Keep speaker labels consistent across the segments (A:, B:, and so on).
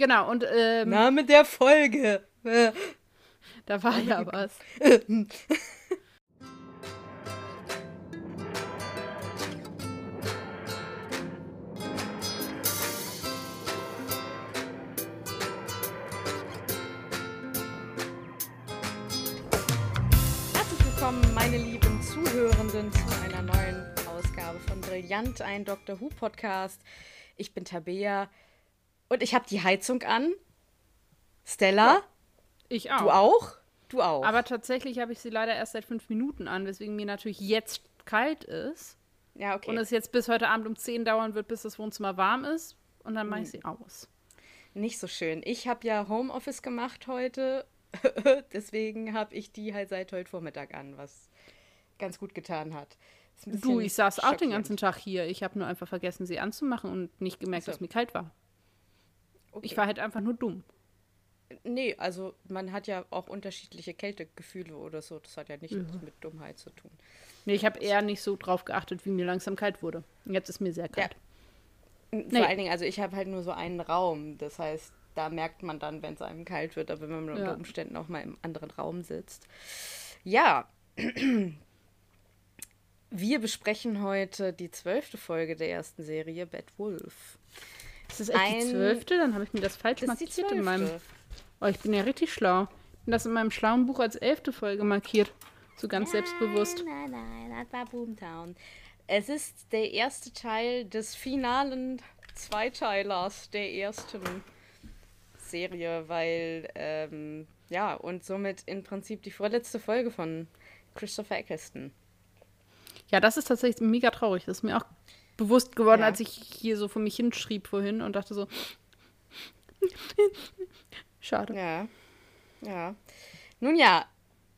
A: Genau, und ähm,
B: Name der Folge.
A: Da war ja was.
B: Herzlich willkommen, meine lieben Zuhörenden, zu einer neuen Ausgabe von Brillant, ein Doctor Who Podcast. Ich bin Tabea und ich habe die Heizung an. Stella,
A: Ich auch.
B: du auch? Du auch.
A: Aber tatsächlich habe ich sie leider erst seit fünf Minuten an, weswegen mir natürlich jetzt kalt ist.
B: ja, okay.
A: Und es jetzt bis heute Abend um 10 dauern wird, bis das Wohnzimmer warm ist. Und dann
B: Hm.
A: mache ich sie aus.
B: Nicht so schön. Ich habe ja Homeoffice gemacht heute. Deswegen habe ich die halt seit heute Vormittag an, was ganz gut getan hat.
A: Du, ich saß auch den ganzen Tag hier. Ich habe nur einfach vergessen, sie anzumachen und nicht gemerkt,
B: so.
A: dass mir kalt war.
B: Okay.
A: Ich war halt einfach nur dumm.
B: Nee, also man hat ja auch unterschiedliche Kältegefühle oder so. Das hat ja nichts mit Dummheit zu tun.
A: Nee, ich habe eher nicht so drauf geachtet, wie mir langsam kalt wurde. Jetzt ist mir sehr kalt.
B: Vor
A: Nee.
B: allen Dingen, also ich habe halt nur so einen Raum. Das heißt, da merkt man dann, wenn es einem kalt wird, aber wenn man unter
A: Ja.
B: Umständen auch mal im anderen Raum sitzt. Ja. Wir besprechen heute die zwölfte Folge der ersten Serie, Bad Wolf.
A: Ist das echt die
B: Ein-
A: zwölfte? Dann habe ich mir das falsch
B: Das ist die
A: markiert in meinem. Oh, ich bin ja richtig schlau. Ich bin das in meinem schlauen Buch als elfte Folge markiert. So ganz selbstbewusst.
B: Nein, nein, nein, das war Boomtown. Es ist der erste Teil des finalen Zweiteilers der ersten Serie, weil, ähm, ja, und somit im Prinzip die vorletzte Folge von Christopher Eccleston.
A: Ja, das ist tatsächlich mega traurig. Das ist mir auch bewusst geworden,
B: Ja.
A: als ich hier so vor mich hinschrieb vorhin und dachte so. Schade.
B: Ja, ja. Nun ja,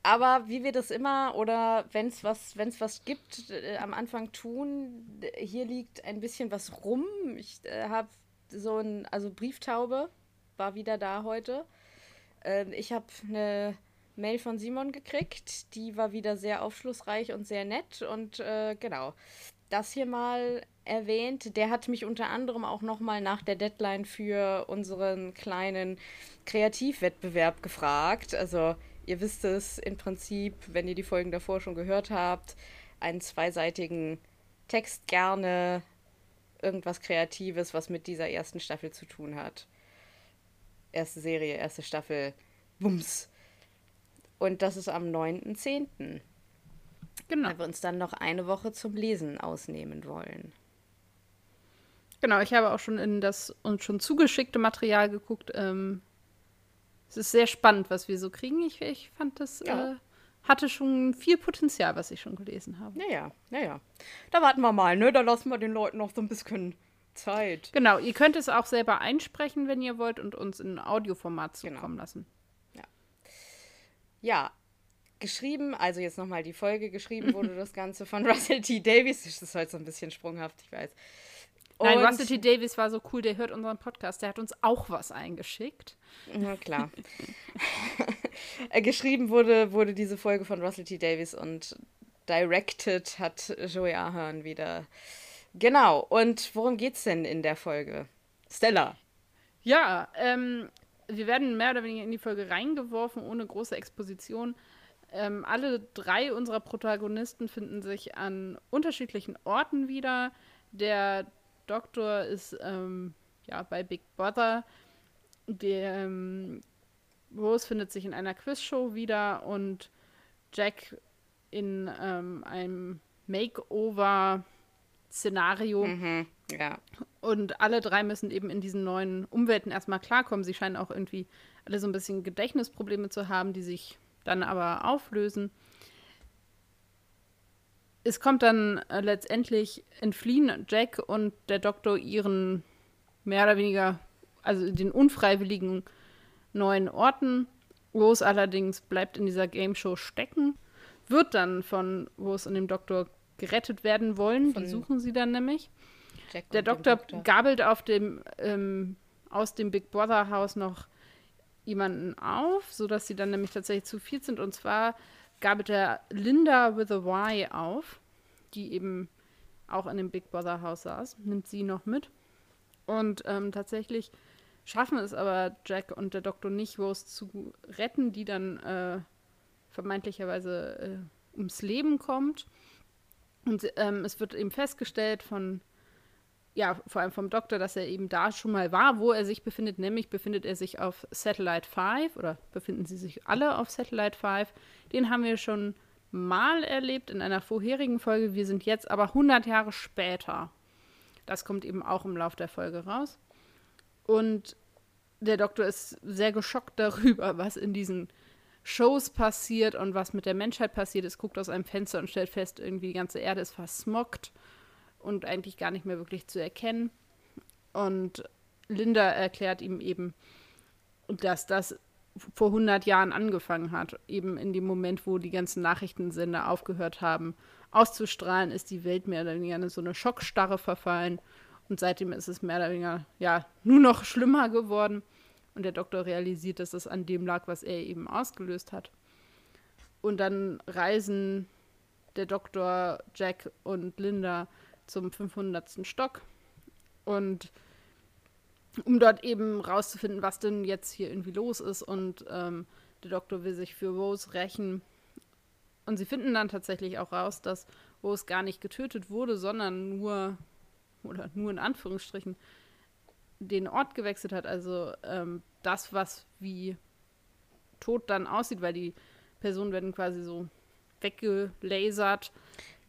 B: aber wie wir das immer oder wenn es was, wenn's was gibt, äh, am Anfang tun, hier liegt ein bisschen was rum. Ich äh, habe so ein, also Brieftaube war wieder da heute. Ähm, ich habe eine Mail von Simon gekriegt, die war wieder sehr aufschlussreich und sehr nett und äh, genau. Das hier mal erwähnt. Der hat mich unter anderem auch noch mal nach der Deadline für unseren kleinen Kreativwettbewerb gefragt. Also ihr wisst es im Prinzip, wenn ihr die Folgen davor schon gehört habt, einen zweiseitigen Text gerne, irgendwas Kreatives, was mit dieser ersten Staffel zu tun hat. Erste Serie, erste Staffel, Bums. Und das ist am 9.10.,
A: Genau.
B: weil wir uns dann noch eine Woche zum Lesen ausnehmen wollen.
A: Genau, ich habe auch schon in das uns schon zugeschickte Material geguckt. Ähm, es ist sehr spannend, was wir so kriegen. Ich, ich fand das
B: Ja.
A: äh, hatte schon viel Potenzial, was ich schon gelesen habe.
B: Naja, naja. Da warten wir mal, ne? Da lassen wir den Leuten noch so ein bisschen Zeit.
A: Genau, ihr könnt es auch selber einsprechen, wenn ihr wollt, und uns in Audioformat
B: Genau.
A: zukommen lassen.
B: Ja, geschrieben, also jetzt nochmal die Folge, geschrieben wurde das Ganze von Russell T. Davies. Das ist halt so ein bisschen sprunghaft, ich weiß.
A: Nein,
B: Und-
A: Russell T. Davies war so cool, der hört unseren Podcast, der hat uns auch was eingeschickt.
B: Na klar. Äh, geschrieben wurde, wurde diese Folge von Russell T. Davies und directed hat Joey Ahern wieder. Genau. Und worum geht's denn in der Folge? Stella.
A: Ja, ähm, wir werden mehr oder weniger in die Folge reingeworfen, ohne große Exposition. Ähm, alle drei unserer Protagonisten finden sich an unterschiedlichen Orten wieder. Der Doktor ist ähm, ja, bei Big Brother. Der ähm, Rose findet sich in einer Quizshow wieder und Jack in ähm, einem Makeover-Szenario.
B: Mhm. Ja.
A: Und alle drei müssen eben in diesen neuen Umwelten erstmal klarkommen. Sie scheinen auch irgendwie alle so ein bisschen Gedächtnisprobleme zu haben, die sich dann aber auflösen. Es kommt dann äh, letztendlich entfliehen Jack und der Doktor ihren mehr oder weniger, also den unfreiwilligen neuen Orten. Rose allerdings bleibt in dieser Game Show stecken, wird dann von Rose und dem Doktor gerettet werden wollen.
B: Von
A: Die suchen sie dann nämlich. Der
B: dem
A: Doktor, gabelt auf dem, ähm, aus dem Big Brother Haus noch jemanden auf, sodass sie dann nämlich tatsächlich zu viel sind. Und zwar gabelt er Linda with a Y auf, die eben auch in dem Big Brother Haus saß, nimmt sie noch mit. Und ähm, tatsächlich schaffen es aber Jack und der Doktor nicht, Rose zu retten, die dann äh, vermeintlicherweise äh, ums Leben kommt. Und ähm, es wird eben festgestellt von, ja, vor allem vom Doktor, dass er eben da schon mal war, wo er sich befindet. Nämlich befindet er sich auf Satellite 5 oder befinden sie sich alle auf Satellite 5. Den haben wir schon mal erlebt in einer vorherigen Folge. Wir sind jetzt aber 100 Jahre später. Das kommt eben auch im Lauf der Folge raus. Und der Doktor ist sehr geschockt darüber, was in diesen Shows passiert und was mit der Menschheit passiert ist. Guckt aus einem Fenster und stellt fest, irgendwie die ganze Erde ist versmockt und eigentlich gar nicht mehr wirklich zu erkennen. Und Linda erklärt ihm eben, dass das vor 100 Jahren angefangen hat. Eben in dem Moment, wo die ganzen Nachrichtensender aufgehört haben auszustrahlen, ist die Welt mehr oder weniger in so eine Schockstarre verfallen. Und seitdem ist es mehr oder weniger, ja, nur noch schlimmer geworden. Und der Doktor realisiert, dass es an dem lag, was er eben ausgelöst hat. Und dann reisen der Doktor, Jack und Linda zum 500. Stock. Und um dort eben rauszufinden, was denn jetzt hier irgendwie los ist. Und ähm, der Doktor will sich für Rose rächen. Und sie finden dann tatsächlich auch raus, dass Rose gar nicht getötet wurde, sondern nur, oder nur in Anführungsstrichen, den Ort gewechselt hat. Also ähm, das, was wie tot dann aussieht, weil die Personen werden quasi so weggelasert.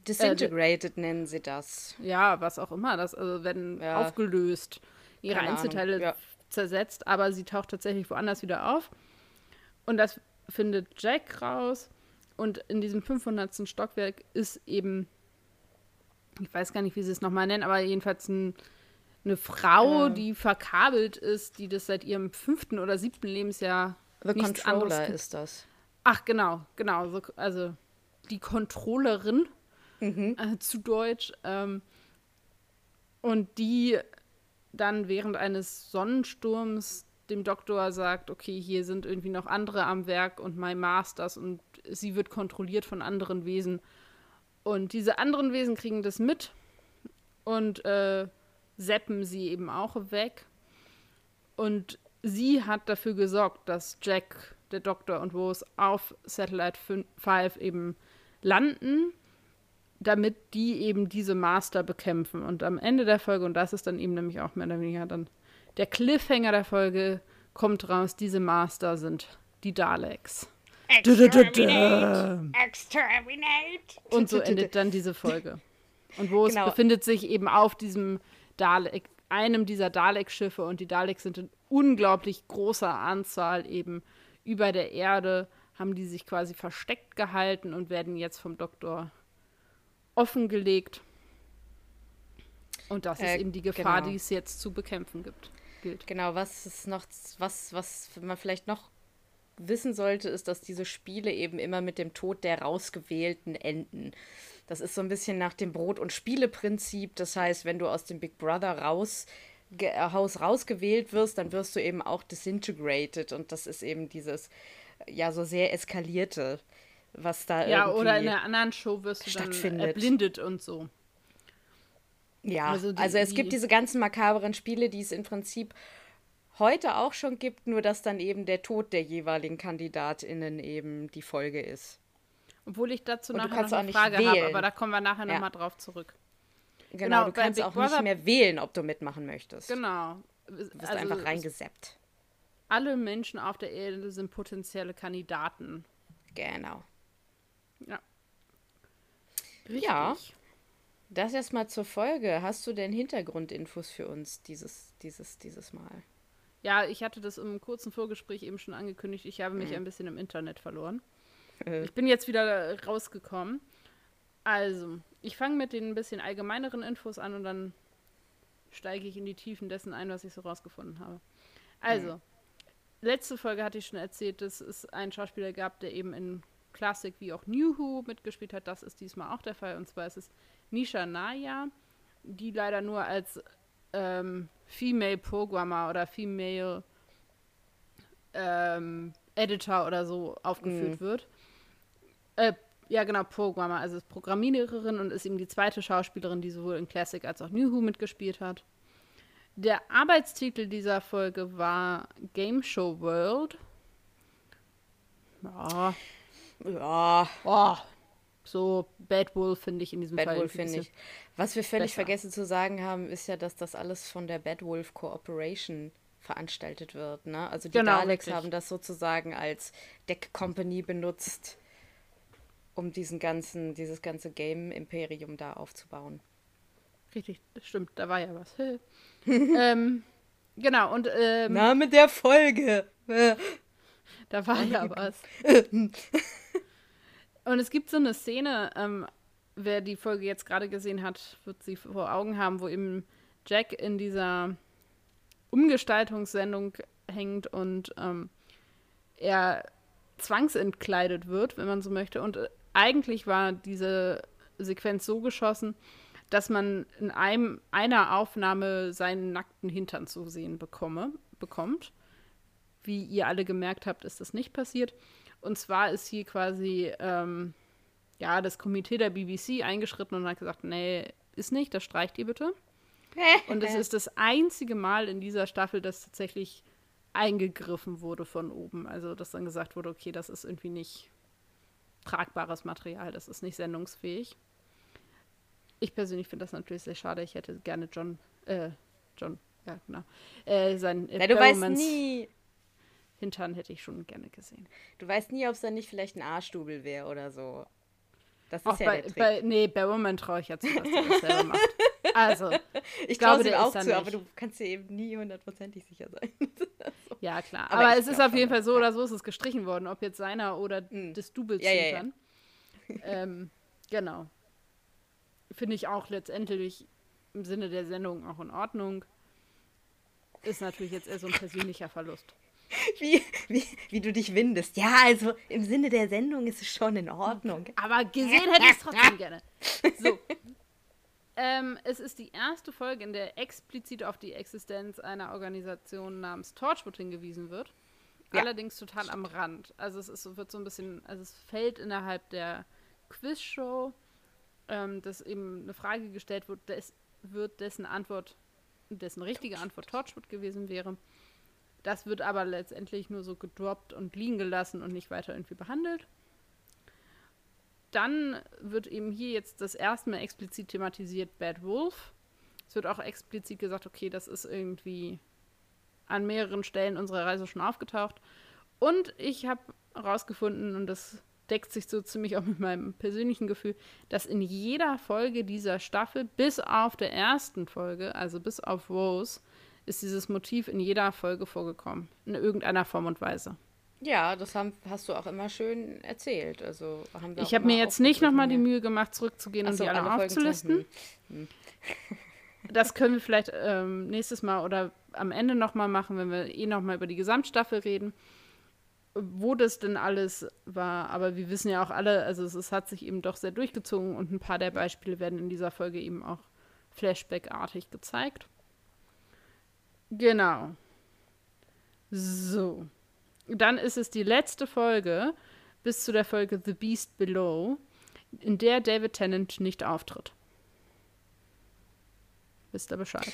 B: Disintegrated äh, nennen sie das.
A: Ja, was auch immer. Das also werden ja. aufgelöst ihre Keine Einzelteile ja. zersetzt, aber sie taucht tatsächlich woanders wieder auf. Und das findet Jack raus. Und in diesem 500. Stockwerk ist eben, ich weiß gar nicht, wie sie es nochmal nennen, aber jedenfalls ein, eine Frau, ähm. die verkabelt ist, die das seit ihrem fünften oder siebten Lebensjahr
B: The nichts Controller anderes ist das.
A: Ach, genau, genau. So, also die Controllerin mhm. äh, zu Deutsch. Ähm, und die dann während eines Sonnensturms dem Doktor sagt, okay, hier sind irgendwie noch andere am Werk und My Masters und sie wird kontrolliert von anderen Wesen. Und diese anderen Wesen kriegen das mit und äh, seppen sie eben auch weg. Und sie hat dafür gesorgt, dass Jack, der Doktor und Rose auf Satellite 5 eben landen damit die eben diese Master bekämpfen. Und am Ende der Folge, und das ist dann eben nämlich auch mehr oder weniger dann der Cliffhanger der Folge, kommt raus, diese Master sind die Daleks. Exterminate! Exterminate! Und so endet dann diese Folge. Und wo genau. es befindet sich eben auf diesem Dalek, einem dieser Dalek-Schiffe und die Daleks sind in unglaublich großer Anzahl eben über der Erde, haben die sich quasi versteckt gehalten und werden jetzt vom Doktor offengelegt. Und das äh, ist eben die Gefahr, genau. die es jetzt zu bekämpfen gibt.
B: Gilt. Genau, was ist noch, was, was man vielleicht noch wissen sollte, ist, dass diese Spiele eben immer mit dem Tod der Rausgewählten enden. Das ist so ein bisschen nach dem Brot- und Spiele-Prinzip. Das heißt, wenn du aus dem Big Brother raus, äh, Haus rausgewählt wirst, dann wirst du eben auch disintegrated. Und das ist eben dieses, ja, so sehr eskalierte was da
A: ja, oder in einer anderen Show wirst du dann erblindet und so.
B: Ja, also, die, also es gibt diese ganzen makaberen Spiele, die es im Prinzip heute auch schon gibt, nur dass dann eben der Tod der jeweiligen KandidatInnen eben die Folge ist.
A: Obwohl ich dazu und nachher noch eine Frage habe, aber da kommen wir nachher ja. nochmal drauf zurück.
B: Genau, genau du kannst Big auch Brother nicht mehr wählen, ob du mitmachen möchtest.
A: Genau.
B: Du wirst also einfach reingeseppt.
A: Alle Menschen auf der Erde sind potenzielle Kandidaten.
B: Genau.
A: Ja.
B: Richtig. Ja. Das erstmal zur Folge. Hast du denn Hintergrundinfos für uns dieses, dieses, dieses Mal?
A: Ja, ich hatte das im kurzen Vorgespräch eben schon angekündigt. Ich habe mich mhm. ein bisschen im Internet verloren. Äh. Ich bin jetzt wieder rausgekommen. Also, ich fange mit den ein bisschen allgemeineren Infos an und dann steige ich in die Tiefen dessen ein, was ich so rausgefunden habe. Also, mhm. letzte Folge hatte ich schon erzählt, dass es einen Schauspieler gab, der eben in Classic wie auch New Who mitgespielt hat. Das ist diesmal auch der Fall. Und zwar ist es Nisha Naya, die leider nur als ähm, Female Programmer oder Female ähm, Editor oder so aufgeführt mhm. wird. Äh, ja, genau, Programmer, also ist Programmiererin und ist eben die zweite Schauspielerin, die sowohl in Classic als auch New Who mitgespielt hat. Der Arbeitstitel dieser Folge war Game Show World. Ja.
B: Ja.
A: Oh, so Bad Wolf finde ich in diesem
B: Bad
A: Fall.
B: Wolf finde ich. Was wir völlig
A: besser.
B: vergessen zu sagen haben, ist ja, dass das alles von der Bad Wolf Corporation veranstaltet wird. Ne? Also die
A: Genau,
B: Daleks
A: richtig.
B: haben das sozusagen als Deck Company benutzt, um diesen ganzen, dieses ganze Game-Imperium da aufzubauen.
A: Richtig, das stimmt, da war ja was. ähm, genau, und ähm,
B: Name der Folge.
A: Da war ja was. Und es gibt so eine Szene, ähm, wer die Folge jetzt gerade gesehen hat, wird sie vor Augen haben, wo eben Jack in dieser Umgestaltungssendung hängt und ähm, er zwangsentkleidet wird, wenn man so möchte. Und äh, eigentlich war diese Sequenz so geschossen, dass man in einem, einer Aufnahme seinen nackten Hintern zu sehen bekomme, bekommt. Wie ihr alle gemerkt habt, ist das nicht passiert. Und zwar ist hier quasi ähm, ja, das Komitee der BBC eingeschritten und hat gesagt, nee, ist nicht, das streicht ihr bitte. Und es ist das einzige Mal in dieser Staffel, dass tatsächlich eingegriffen wurde von oben. Also, dass dann gesagt wurde, okay, das ist irgendwie nicht tragbares Material, das ist nicht sendungsfähig. Ich persönlich finde das natürlich sehr schade. Ich hätte gerne John, äh, John, ja, genau, äh, sein äh,
B: du weißt nie,
A: Hintern hätte ich schon gerne gesehen.
B: du weißt nie, ob es dann nicht vielleicht ein Arschstubel wäre oder so. Das ist
A: Auch
B: ja
A: bei,
B: der Trick.
A: bei, nee, Barrowman traue ich ja zu, dass er das selber macht. Also,
B: ich
A: glaube, der ist
B: auch zu, aber
A: nicht.
B: du kannst dir eben nie hundertprozentig sicher sein.
A: Ja, klar.
B: Aber
A: Aber, es ist auf jeden Fall so oder so ist es gestrichen worden, ob jetzt seiner oder
B: Mm.
A: des Doubles
B: Ja, ja, ja.
A: Ähm, genau. Finde ich auch letztendlich im Sinne der Sendung auch in Ordnung. Ist natürlich jetzt eher so ein persönlicher Verlust.
B: Wie, wie, wie du dich windest. Ja, also im Sinne der Sendung ist es schon in Ordnung.
A: Aber gesehen hätte ich es trotzdem gerne. So. Ähm, es ist die erste Folge, in der explizit auf die Existenz einer Organisation namens Torchwood hingewiesen wird.
B: Ja.
A: Allerdings total am Rand. Also es ist, wird so ein bisschen, also es fällt innerhalb der Quizshow, ähm, dass eben eine Frage gestellt wird, des, wird dessen Antwort, dessen richtige Antwort Torchwood gewesen wäre. Das wird aber letztendlich nur so gedroppt und liegen gelassen und nicht weiter irgendwie behandelt. Dann wird eben hier jetzt das erste Mal explizit thematisiert Bad Wolf. Es wird auch explizit gesagt, okay, das ist irgendwie an mehreren Stellen unserer Reise schon aufgetaucht. Und ich habe herausgefunden, und das deckt sich so ziemlich auch mit meinem persönlichen Gefühl, dass in jeder Folge dieser Staffel, bis auf der ersten Folge, also bis auf Rose, ist dieses Motiv in jeder Folge vorgekommen. In irgendeiner Form und Weise.
B: Ja, das haben, hast du auch immer schön erzählt. Also haben wir
A: Ich habe mir jetzt nicht nochmal die Mühe gemacht, zurückzugehen und
B: so,
A: die alle,
B: zu-
A: aufzulisten.
B: hm.
A: Das können wir vielleicht ähm, nächstes Mal oder am Ende nochmal machen, wenn wir eh nochmal über die Gesamtstaffel reden, wo das denn alles war. Aber wir wissen ja auch alle, also es, es hat sich eben doch sehr durchgezogen und ein paar der Beispiele werden in dieser Folge eben auch Flashback-artig gezeigt. Genau. So. Dann ist es die letzte Folge bis zu der Folge The Beast Below, in der David Tennant nicht auftritt. Wisst ihr Bescheid?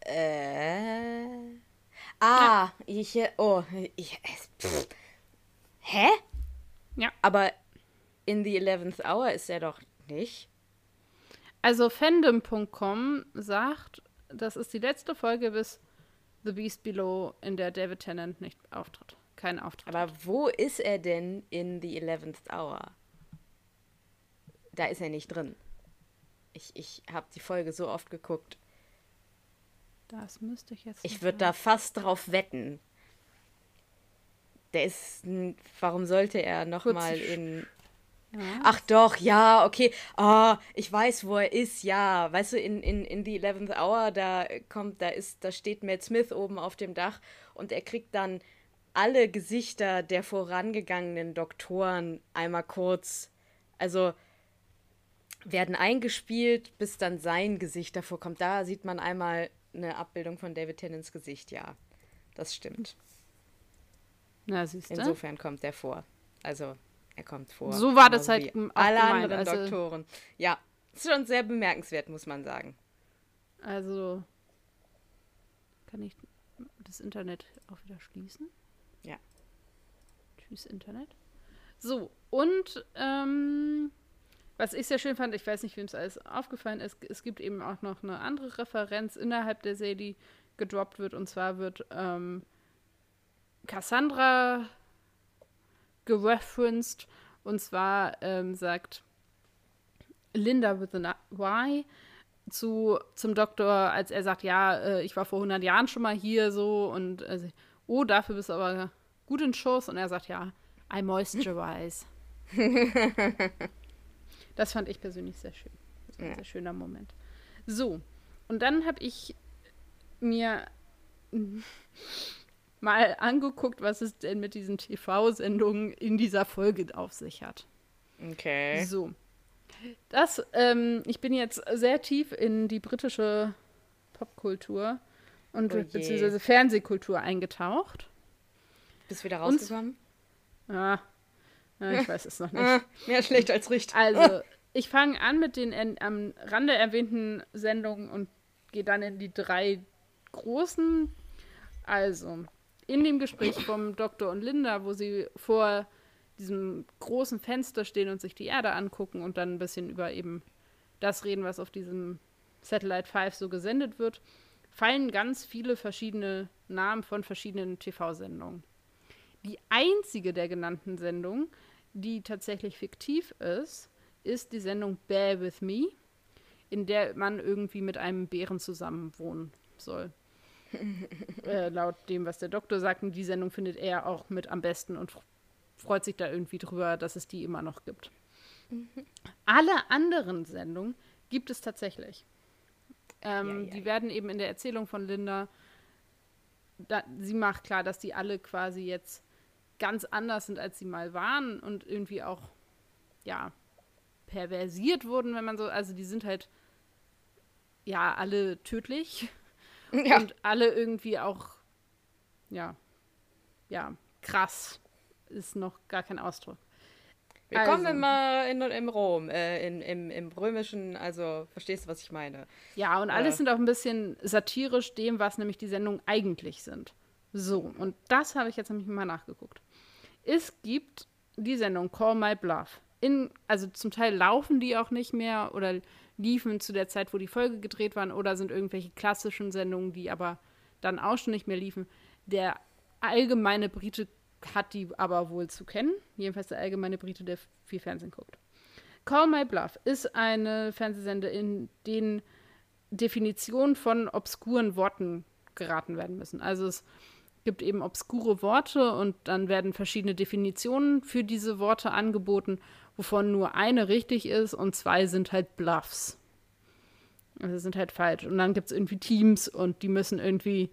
B: Äh. Ah, ich. Oh, ich. Pff. Hä?
A: Ja.
B: Aber in the 11th Hour ist er doch nicht.
A: Also fandom.com sagt, das ist die letzte Folge bis The Beast Below, in der David Tennant nicht auftritt. Kein Auftritt.
B: Aber wo ist er denn in the 11th Hour? Da ist er nicht drin. Ich, ich habe die Folge so oft geguckt.
A: das müsste ich jetzt.
B: Ich würde da fast drauf wetten. Der ist. Warum sollte er nochmal in.
A: Ja.
B: Ach doch, ja, okay. Ah, ich weiß, wo er ist, ja. Weißt du, in, in, in The 11th Hour, da kommt, da ist, da steht Matt Smith oben auf dem Dach und er kriegt dann alle Gesichter der vorangegangenen Doktoren einmal kurz. Also werden eingespielt, bis dann sein Gesicht davor kommt. Da sieht man einmal eine Abbildung von David Tennants Gesicht, ja. Das stimmt.
A: Na, siehst du?
B: Insofern kommt er vor. Also, er kommt vor.
A: So war das halt
B: wie
A: m- auch
B: Alle anderen
A: also-
B: Doktoren. Ja, ist schon sehr bemerkenswert, muss man sagen.
A: Also kann ich das Internet auch wieder schließen?
B: Ja.
A: Tschüss, Internet. So, und ähm, was ich sehr schön fand, ich weiß nicht, wem es alles aufgefallen ist, es gibt eben auch noch eine andere Referenz innerhalb der Serie, die gedroppt wird. Und zwar wird ähm, Cassandra gereferenced. Und zwar ähm, sagt Linda with a Y zu, zum Doktor, als er sagt, ja, äh, ich war vor 100 Jahren schon mal hier so und äh, oh, dafür bist du aber gut in Schuss. Und er sagt, ja, I moisturize. das fand ich persönlich sehr schön. Das war ein ja. sehr schöner Moment. So, und dann habe ich mir mal angeguckt, was es denn mit diesen TV-Sendungen in dieser Folge auf sich hat.
B: Okay.
A: So. Das, ähm, ich bin jetzt sehr tief in die britische Popkultur und oh beziehungsweise Fernsehkultur eingetaucht.
B: Bist du wieder rausgekommen?
A: Und, ah, ja, ich weiß es noch nicht.
B: Mehr schlecht als richtig.
A: Also, ich fange an mit den am Rande erwähnten Sendungen und gehe dann in die drei großen. Also, in dem Gespräch vom Doktor und Linda, wo sie vor diesem großen Fenster stehen und sich die Erde angucken und dann ein bisschen über eben das reden, was auf diesem Satellite 5 so gesendet wird, fallen ganz viele verschiedene Namen von verschiedenen TV-Sendungen. Die einzige der genannten Sendungen, die tatsächlich fiktiv ist, ist die Sendung Bear with Me, in der man irgendwie mit einem Bären zusammen wohnen soll. Äh, laut dem, was der Doktor sagt, und die Sendung findet er auch mit am besten und freut sich da irgendwie drüber, dass es die immer noch gibt. Mhm. Alle anderen Sendungen gibt es tatsächlich. Ähm, ja, ja, die werden eben in der Erzählung von Linda, da, sie macht klar, dass die alle quasi jetzt ganz anders sind, als sie mal waren und irgendwie auch, ja, perversiert wurden, wenn man so, also die sind halt, ja, alle tödlich ja. und alle irgendwie auch, ja, ja, krass ist noch gar kein Ausdruck.
B: Willkommen also. immer in, in Rom, äh, in, im, im Römischen, also verstehst du, was ich meine?
A: Ja, und alles äh. sind auch ein bisschen satirisch dem, was nämlich die Sendungen eigentlich sind. So, und das habe ich jetzt nämlich mal nachgeguckt. Es gibt die Sendung Call My Bluff. In, also zum Teil laufen die auch nicht mehr oder liefen zu der Zeit, wo die Folge gedreht waren, oder sind irgendwelche klassischen Sendungen, die aber dann auch schon nicht mehr liefen. Der allgemeine Brite hat die aber wohl zu kennen. Jedenfalls der allgemeine Brite, der viel Fernsehen guckt. Call My Bluff ist eine Fernsehsende, in denen Definitionen von obskuren Worten geraten werden müssen. Also es gibt eben obskure Worte und dann werden verschiedene Definitionen für diese Worte angeboten, wovon nur eine richtig ist und zwei sind halt Bluffs. Also sind halt falsch. Und dann gibt es irgendwie Teams und die müssen irgendwie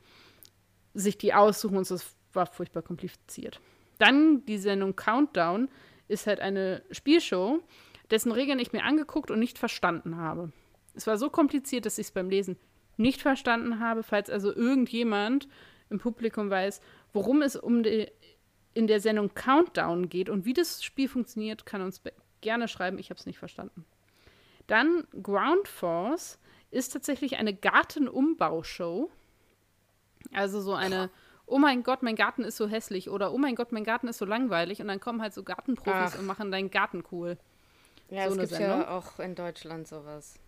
A: sich die aussuchen und es war furchtbar kompliziert. Dann die Sendung Countdown ist halt eine Spielshow, dessen Regeln ich mir angeguckt und nicht verstanden habe. Es war so kompliziert, dass ich es beim Lesen nicht verstanden habe. Falls also irgendjemand im Publikum weiß, worum es um die, in der Sendung Countdown geht und wie das Spiel funktioniert, kann uns gerne schreiben. Ich habe es nicht verstanden. Dann Ground Force ist tatsächlich eine Gartenumbaushow. Also so eine oh mein Gott, mein Garten ist so hässlich oder oh mein Gott, mein Garten ist so langweilig und dann kommen halt so Gartenprofis Ach. und machen deinen Garten cool.
B: Ja, so es gibt ja auch in Deutschland sowas.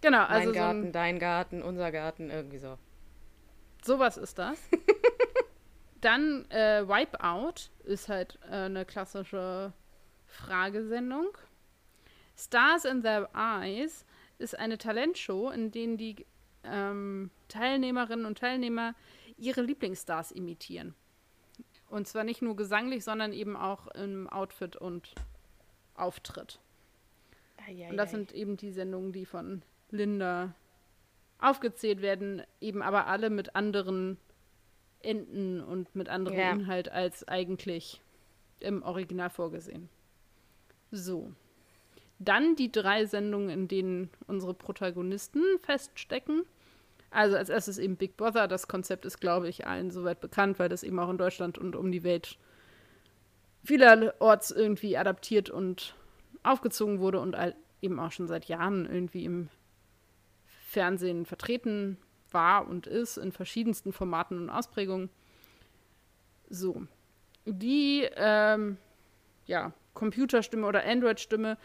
A: Genau, also
B: mein Garten, so dein Garten, unser Garten, irgendwie so.
A: Sowas ist das. Dann äh, Wipeout ist halt äh, eine klassische Fragesendung. Stars in Their Eyes ist eine Talentshow, in denen die ähm, Teilnehmerinnen und Teilnehmer ihre Lieblingsstars imitieren. Und zwar nicht nur gesanglich, sondern eben auch im Outfit und Auftritt. Eieiei. Und das sind eben die Sendungen, die von Linda aufgezählt werden, eben aber alle mit anderen Enden und mit anderem ja. Inhalt als eigentlich im Original vorgesehen. So. Dann die drei Sendungen, in denen unsere Protagonisten feststecken. Also als erstes eben Big Brother. Das Konzept ist, glaube ich, allen soweit bekannt, weil das eben auch in Deutschland und um die Welt vielerorts irgendwie adaptiert und aufgezogen wurde und eben auch schon seit Jahren irgendwie im Fernsehen vertreten war und ist in verschiedensten Formaten und Ausprägungen. So. Die ähm, ja, Computerstimme oder Android-Stimme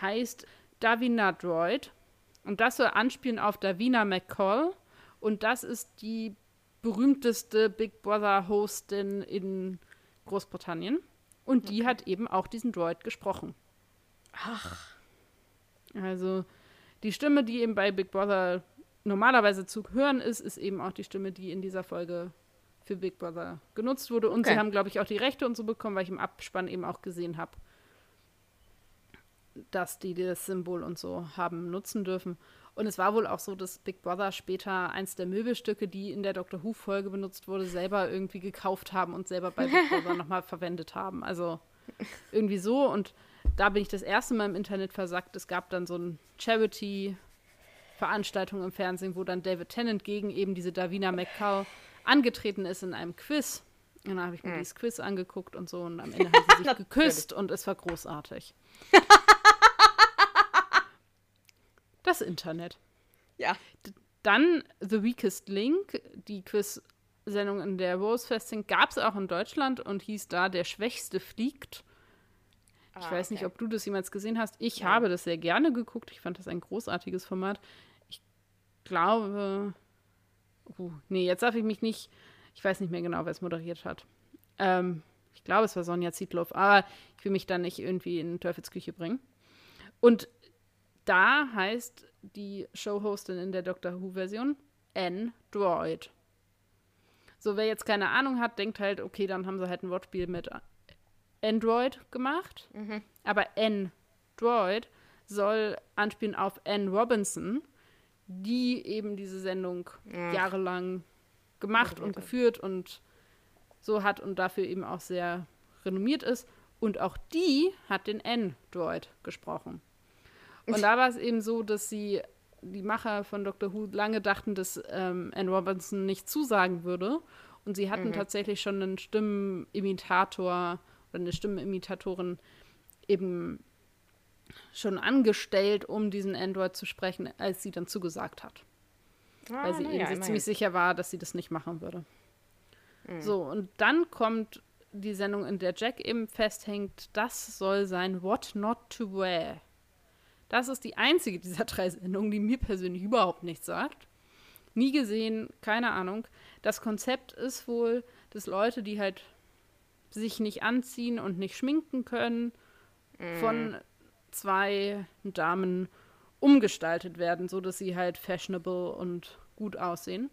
A: heißt Davina Droid. Und das soll anspielen auf Davina McCall. Und das ist die berühmteste Big Brother-Hostin in Großbritannien. Und die okay. hat eben auch diesen Droid gesprochen.
B: Ach.
A: Also die Stimme, die eben bei Big Brother normalerweise zu hören ist, ist eben auch die Stimme, die in dieser Folge für Big Brother genutzt wurde. Und okay. sie haben, glaube ich, auch die Rechte und so bekommen, weil ich im Abspann eben auch gesehen habe, dass die das Symbol und so haben nutzen dürfen. Und es war wohl auch so, dass Big Brother später eins der Möbelstücke, die in der Doctor Who-Folge benutzt wurde, selber irgendwie gekauft haben und selber bei Big Brother nochmal verwendet haben. Also irgendwie so. Und da bin ich das erste Mal im Internet versackt. Es gab dann so ein Charity-Veranstaltung im Fernsehen, wo dann David Tennant gegen eben diese Davina McCall angetreten ist in einem Quiz. Und dann habe ich mir hm. dieses Quiz angeguckt und so und am Ende haben sie sich geküsst und es war großartig. das Internet.
B: Ja.
A: Dann The Weakest Link, die Quiz-Sendung in der Rose Festing, gab es auch in Deutschland und hieß da Der Schwächste fliegt. Ich ah, weiß okay. nicht, ob du das jemals gesehen hast. Ich ja. habe das sehr gerne geguckt. Ich fand das ein großartiges Format. Ich glaube, Uh, nee, jetzt darf ich mich nicht. Ich weiß nicht mehr genau, wer es moderiert hat. Ähm, ich glaube, es war Sonja Zietlow, aber ich will mich da nicht irgendwie in Teufelsküche bringen. Und da heißt die Showhostin in der Doctor Who-Version Android. So, wer jetzt keine Ahnung hat, denkt halt, okay, dann haben sie halt ein Wortspiel mit Android gemacht. Mhm. Aber Android soll anspielen auf Anne Robinson, die eben diese Sendung ja. jahrelang gemacht und geführt und so hat und dafür eben auch sehr renommiert ist. Und auch die hat den Android gesprochen. Und da war es eben so, dass sie, die Macher von Doctor Who, lange dachten, dass ähm, Anne Robinson nicht zusagen würde. Und sie hatten mhm. tatsächlich schon einen Stimmenimitator oder eine Stimmenimitatorin eben schon angestellt, um diesen Android zu sprechen, als sie dann zugesagt hat. Ah, Weil sie eben ja, sich ziemlich sicher war, dass sie das nicht machen würde. Mhm. So, und dann kommt die Sendung, in der Jack eben festhängt, das soll sein What Not to Wear. Das ist die einzige dieser drei Sendungen, die mir persönlich überhaupt nichts sagt. Nie gesehen, keine Ahnung. Das Konzept ist wohl, dass Leute, die halt sich nicht anziehen und nicht schminken können, von zwei Damen umgestaltet werden, so dass sie halt fashionable und gut aussehen.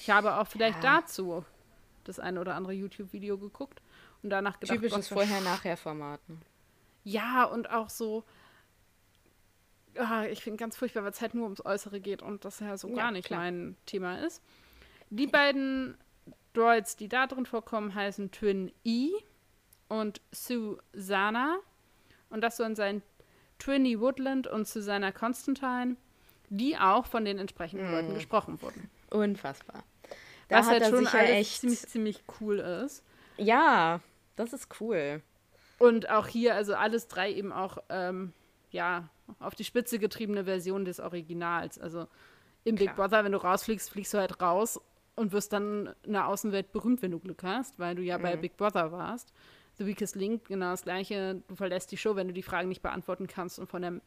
A: Ich habe auch vielleicht ja. dazu das eine oder andere YouTube-Video geguckt und danach gedacht,
B: typisches Vorher-Nachher-Format. Ne?
A: Ja und auch so. Oh, ich finde ganz furchtbar, weil es halt nur ums Äußere geht und das ja so ja, gar nicht klar. mein Thema ist. Die beiden Droids, die da drin vorkommen, heißen Twin E und Susanna. Und das sollen sein Trinny Woodland und Susanna Constantine, die auch von den entsprechenden mm. Leuten gesprochen wurden.
B: Unfassbar.
A: Da Was halt schon alles echt ziemlich, ziemlich cool ist.
B: Ja, das ist cool.
A: Und auch hier, also alles drei eben auch, ähm, ja, auf die Spitze getriebene Version des Originals. Also im Klar. Big Brother, wenn du rausfliegst, fliegst du halt raus und wirst dann in der Außenwelt berühmt, wenn du Glück hast, weil du ja mhm. bei Big Brother warst. The Weakest Link, genau das gleiche. Du verlässt die Show, wenn du die Fragen nicht beantworten kannst und von der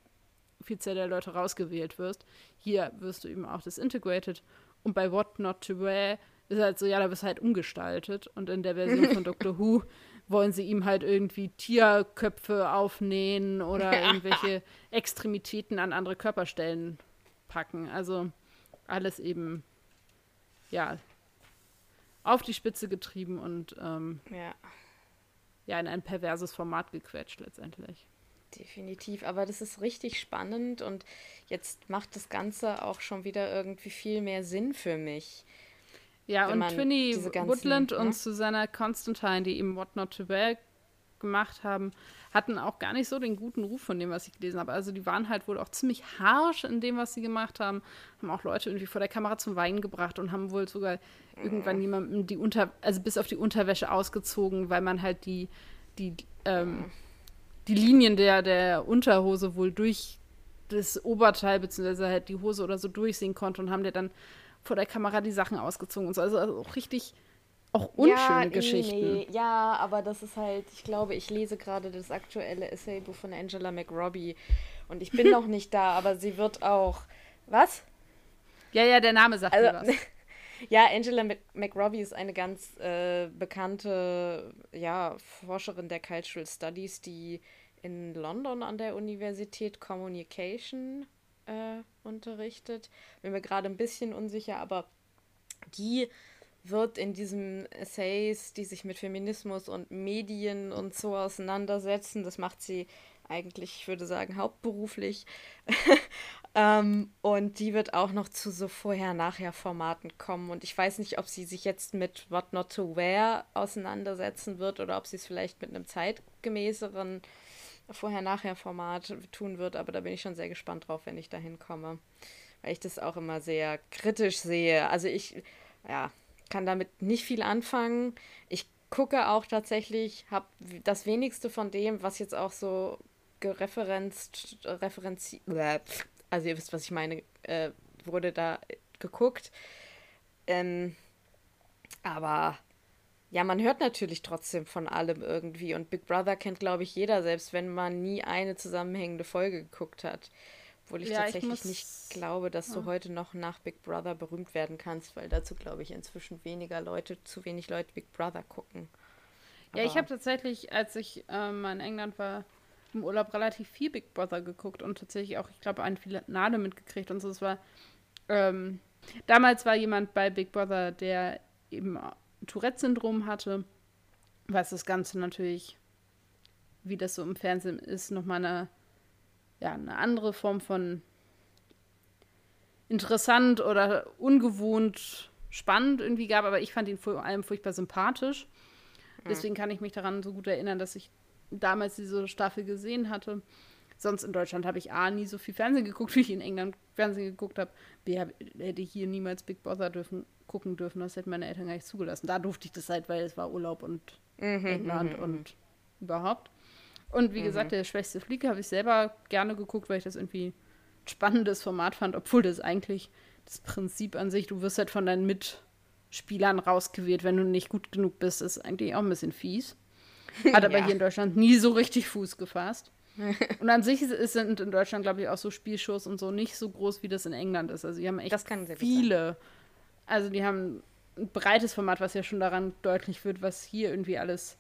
A: Vielzahl der Leute rausgewählt wirst. Hier wirst du eben auch disintegrated. Und bei What Not to Wear ist halt so, ja, da wirst du halt umgestaltet. Und in der Version von Doctor Who wollen sie ihm halt irgendwie Tierköpfe aufnähen oder irgendwelche Extremitäten an andere Körperstellen packen. Also alles eben, ja, auf die Spitze getrieben und ähm,
B: ja
A: ja, in ein perverses Format gequetscht letztendlich.
B: Definitiv, aber das ist richtig spannend und jetzt macht das Ganze auch schon wieder irgendwie viel mehr Sinn für mich.
A: Ja, und Twinny Woodland ne? und Susanna Constantine, die eben What Not to Wear gemacht haben, hatten auch gar nicht so den guten Ruf von dem, was ich gelesen habe. Also die waren halt wohl auch ziemlich harsh in dem, was sie gemacht haben, haben auch Leute irgendwie vor der Kamera zum Weinen gebracht und haben wohl sogar irgendwann jemandem die Unter, also bis auf die Unterwäsche ausgezogen, weil man halt die, die, ähm, die Linien der, der Unterhose wohl durch das Oberteil bzw. halt die Hose oder so durchsehen konnte und haben dir dann vor der Kamera die Sachen ausgezogen und so. Also, also auch richtig auch unschöne ja, Geschichten.
B: Nee. Ja, aber das ist halt, ich glaube, ich lese gerade das aktuelle Essaybuch von Angela McRobbie und ich bin noch nicht da, aber sie wird auch. Was?
A: Ja, ja, der Name sagt also, mir was.
B: Ja, Angela McRobbie ist eine ganz äh, bekannte ja, Forscherin der Cultural Studies, die in London an der Universität Communication äh, unterrichtet. Bin mir gerade ein bisschen unsicher, aber die wird in diesen Essays, die sich mit Feminismus und Medien und so auseinandersetzen, das macht sie eigentlich, ich würde sagen, hauptberuflich. ähm, und die wird auch noch zu so Vorher-Nachher-Formaten kommen. Und ich weiß nicht, ob sie sich jetzt mit What Not to Wear auseinandersetzen wird oder ob sie es vielleicht mit einem zeitgemäßeren Vorher-Nachher-Format tun wird. Aber da bin ich schon sehr gespannt drauf, wenn ich dahin komme. Weil ich das auch immer sehr kritisch sehe. Also ich, ja, kann damit nicht viel anfangen. Ich gucke auch tatsächlich, habe das wenigste von dem, was jetzt auch so gereferenzt, referenzi also ihr wisst, was ich meine, äh, wurde da geguckt. Ähm, aber ja, man hört natürlich trotzdem von allem irgendwie. Und Big Brother kennt, glaube ich, jeder, selbst wenn man nie eine zusammenhängende Folge geguckt hat. Obwohl ich ja, tatsächlich ich nicht glaube, dass du heute noch nach Big Brother berühmt werden kannst, weil dazu, glaube ich, inzwischen weniger Leute, zu wenig Leute Big Brother gucken.
A: Aber ja, ich habe tatsächlich, als ich ähm, in England war, im Urlaub relativ viel Big Brother geguckt und tatsächlich auch, ich glaube, ein Finale mitgekriegt und so. Es war, ähm, damals war jemand bei Big Brother, der eben Tourette-Syndrom hatte, was das Ganze natürlich, wie das so im Fernsehen ist, nochmal eine, ja, eine andere Form von interessant oder ungewohnt spannend irgendwie gab, aber ich fand ihn vor allem furchtbar sympathisch. Hm. Deswegen kann ich mich daran so gut erinnern, dass ich damals diese Staffel gesehen hatte. Sonst in Deutschland habe ich A, nie so viel Fernsehen geguckt, wie ich in England Fernsehen geguckt habe. B, hab, hätte ich hier niemals Big Brother dürfen, gucken dürfen. Das hätten meine Eltern gar nicht zugelassen. Da durfte ich das halt, weil es war Urlaub und mhm, England mhm, und mhm. überhaupt. Und wie mhm. gesagt, der schwächste Fliege habe ich selber gerne geguckt, weil ich das irgendwie ein spannendes Format fand, obwohl das eigentlich das Prinzip an sich, du wirst halt von deinen Mitspielern rausgewählt, wenn du nicht gut genug bist, ist eigentlich auch ein bisschen fies. Hat aber ja. hier in Deutschland nie so richtig Fuß gefasst. und an sich sind in Deutschland, glaube ich, auch so Spielshows und so nicht so groß, wie das in England ist. Also die haben echt viele. Also die haben ein breites Format, was ja schon daran deutlich wird, was hier irgendwie alles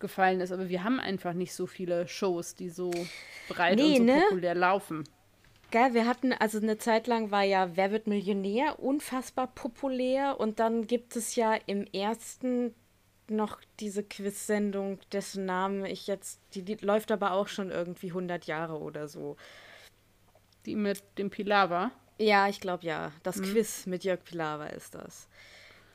A: gefallen ist. Aber wir haben einfach nicht so viele Shows, die so breit nee, und so ne? populär laufen.
B: Geil, wir hatten, also eine Zeit lang war ja Wer wird Millionär unfassbar populär und dann gibt es ja im ersten noch diese Quiz-Sendung, dessen Namen ich jetzt, die, die, läuft aber auch schon irgendwie 100 Jahre oder so.
A: Die mit dem Pilawa?
B: Ja, ich glaube ja. Das mhm. Quiz mit Jörg Pilawa ist das.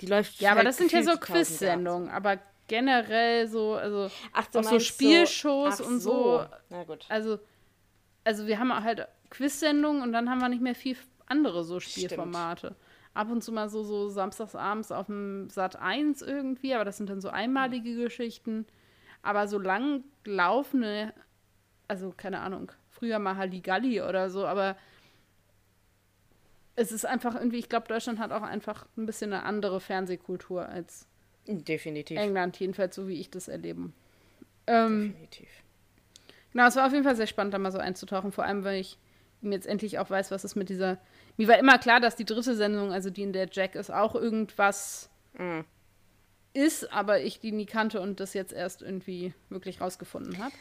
B: Die läuft
A: Ja, aber das sind ja so Quiz-Sendungen, aber generell so, also Ach, auch so Spielshows so, und so. so. Na gut. Also, also wir haben halt Quiz-Sendungen und dann haben wir nicht mehr viel andere so Spielformate. Stimmt ab und zu mal so, so samstagsabends auf dem Sat 1 irgendwie, aber das sind dann so einmalige Geschichten. Aber so lang laufende, also keine Ahnung, früher mal Halligalli oder so, aber es ist einfach irgendwie, ich glaube, Deutschland hat auch einfach ein bisschen eine andere Fernsehkultur als
B: Definitiv.
A: England, jedenfalls so wie ich das erlebe. Ähm, Definitiv. Genau, es war auf jeden Fall sehr spannend, da mal so einzutauchen, vor allem, weil ich jetzt endlich auch weiß, was es mit dieser mir war immer klar, dass die dritte Sendung, also die in der Jack ist, auch irgendwas mhm. ist, aber ich die nie kannte und das jetzt erst irgendwie wirklich rausgefunden habe.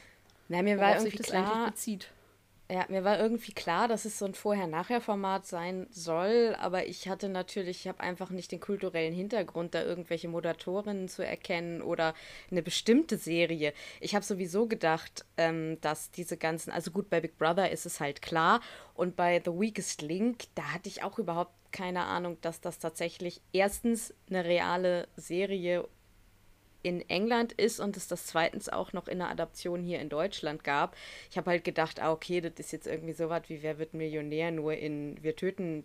B: Na, mir war irgendwie sich das klar, eigentlich bezieht. Ja, mir war irgendwie klar, dass es so ein Vorher-Nachher-Format sein soll, aber ich hatte natürlich, ich habe einfach nicht den kulturellen Hintergrund, da irgendwelche Moderatorinnen zu erkennen oder eine bestimmte Serie. Ich habe sowieso gedacht, ähm, dass diese ganzen, also gut, bei Big Brother ist es halt klar und bei The Weakest Link, da hatte ich auch überhaupt keine Ahnung, dass das tatsächlich erstens eine reale Serie in England ist und es das zweitens auch noch in einer Adaption hier in Deutschland gab. Ich habe halt gedacht, ah, okay, das ist jetzt irgendwie so was wie Wer wird Millionär, nur in Wir töten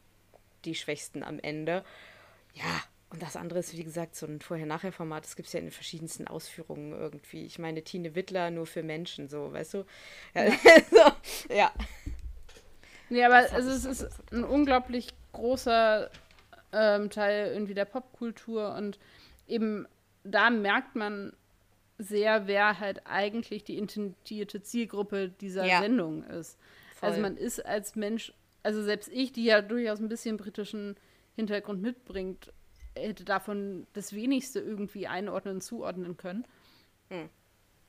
B: die Schwächsten am Ende. Ja, und das andere ist, wie gesagt, so ein Vorher-Nachher-Format. Das gibt es ja in den verschiedensten Ausführungen irgendwie. Ich meine, Tine Wittler nur für Menschen, so, weißt du? Ja. so, ja.
A: Nee, aber also es ist ein unglaublich großer ähm, Teil irgendwie der Popkultur und eben da merkt man sehr, wer halt eigentlich die intendierte Zielgruppe dieser ja. Sendung ist. Voll. Also man ist als Mensch, also selbst ich, die ja durchaus ein bisschen britischen Hintergrund mitbringt, hätte davon das wenigste irgendwie einordnen, zuordnen können. Hm.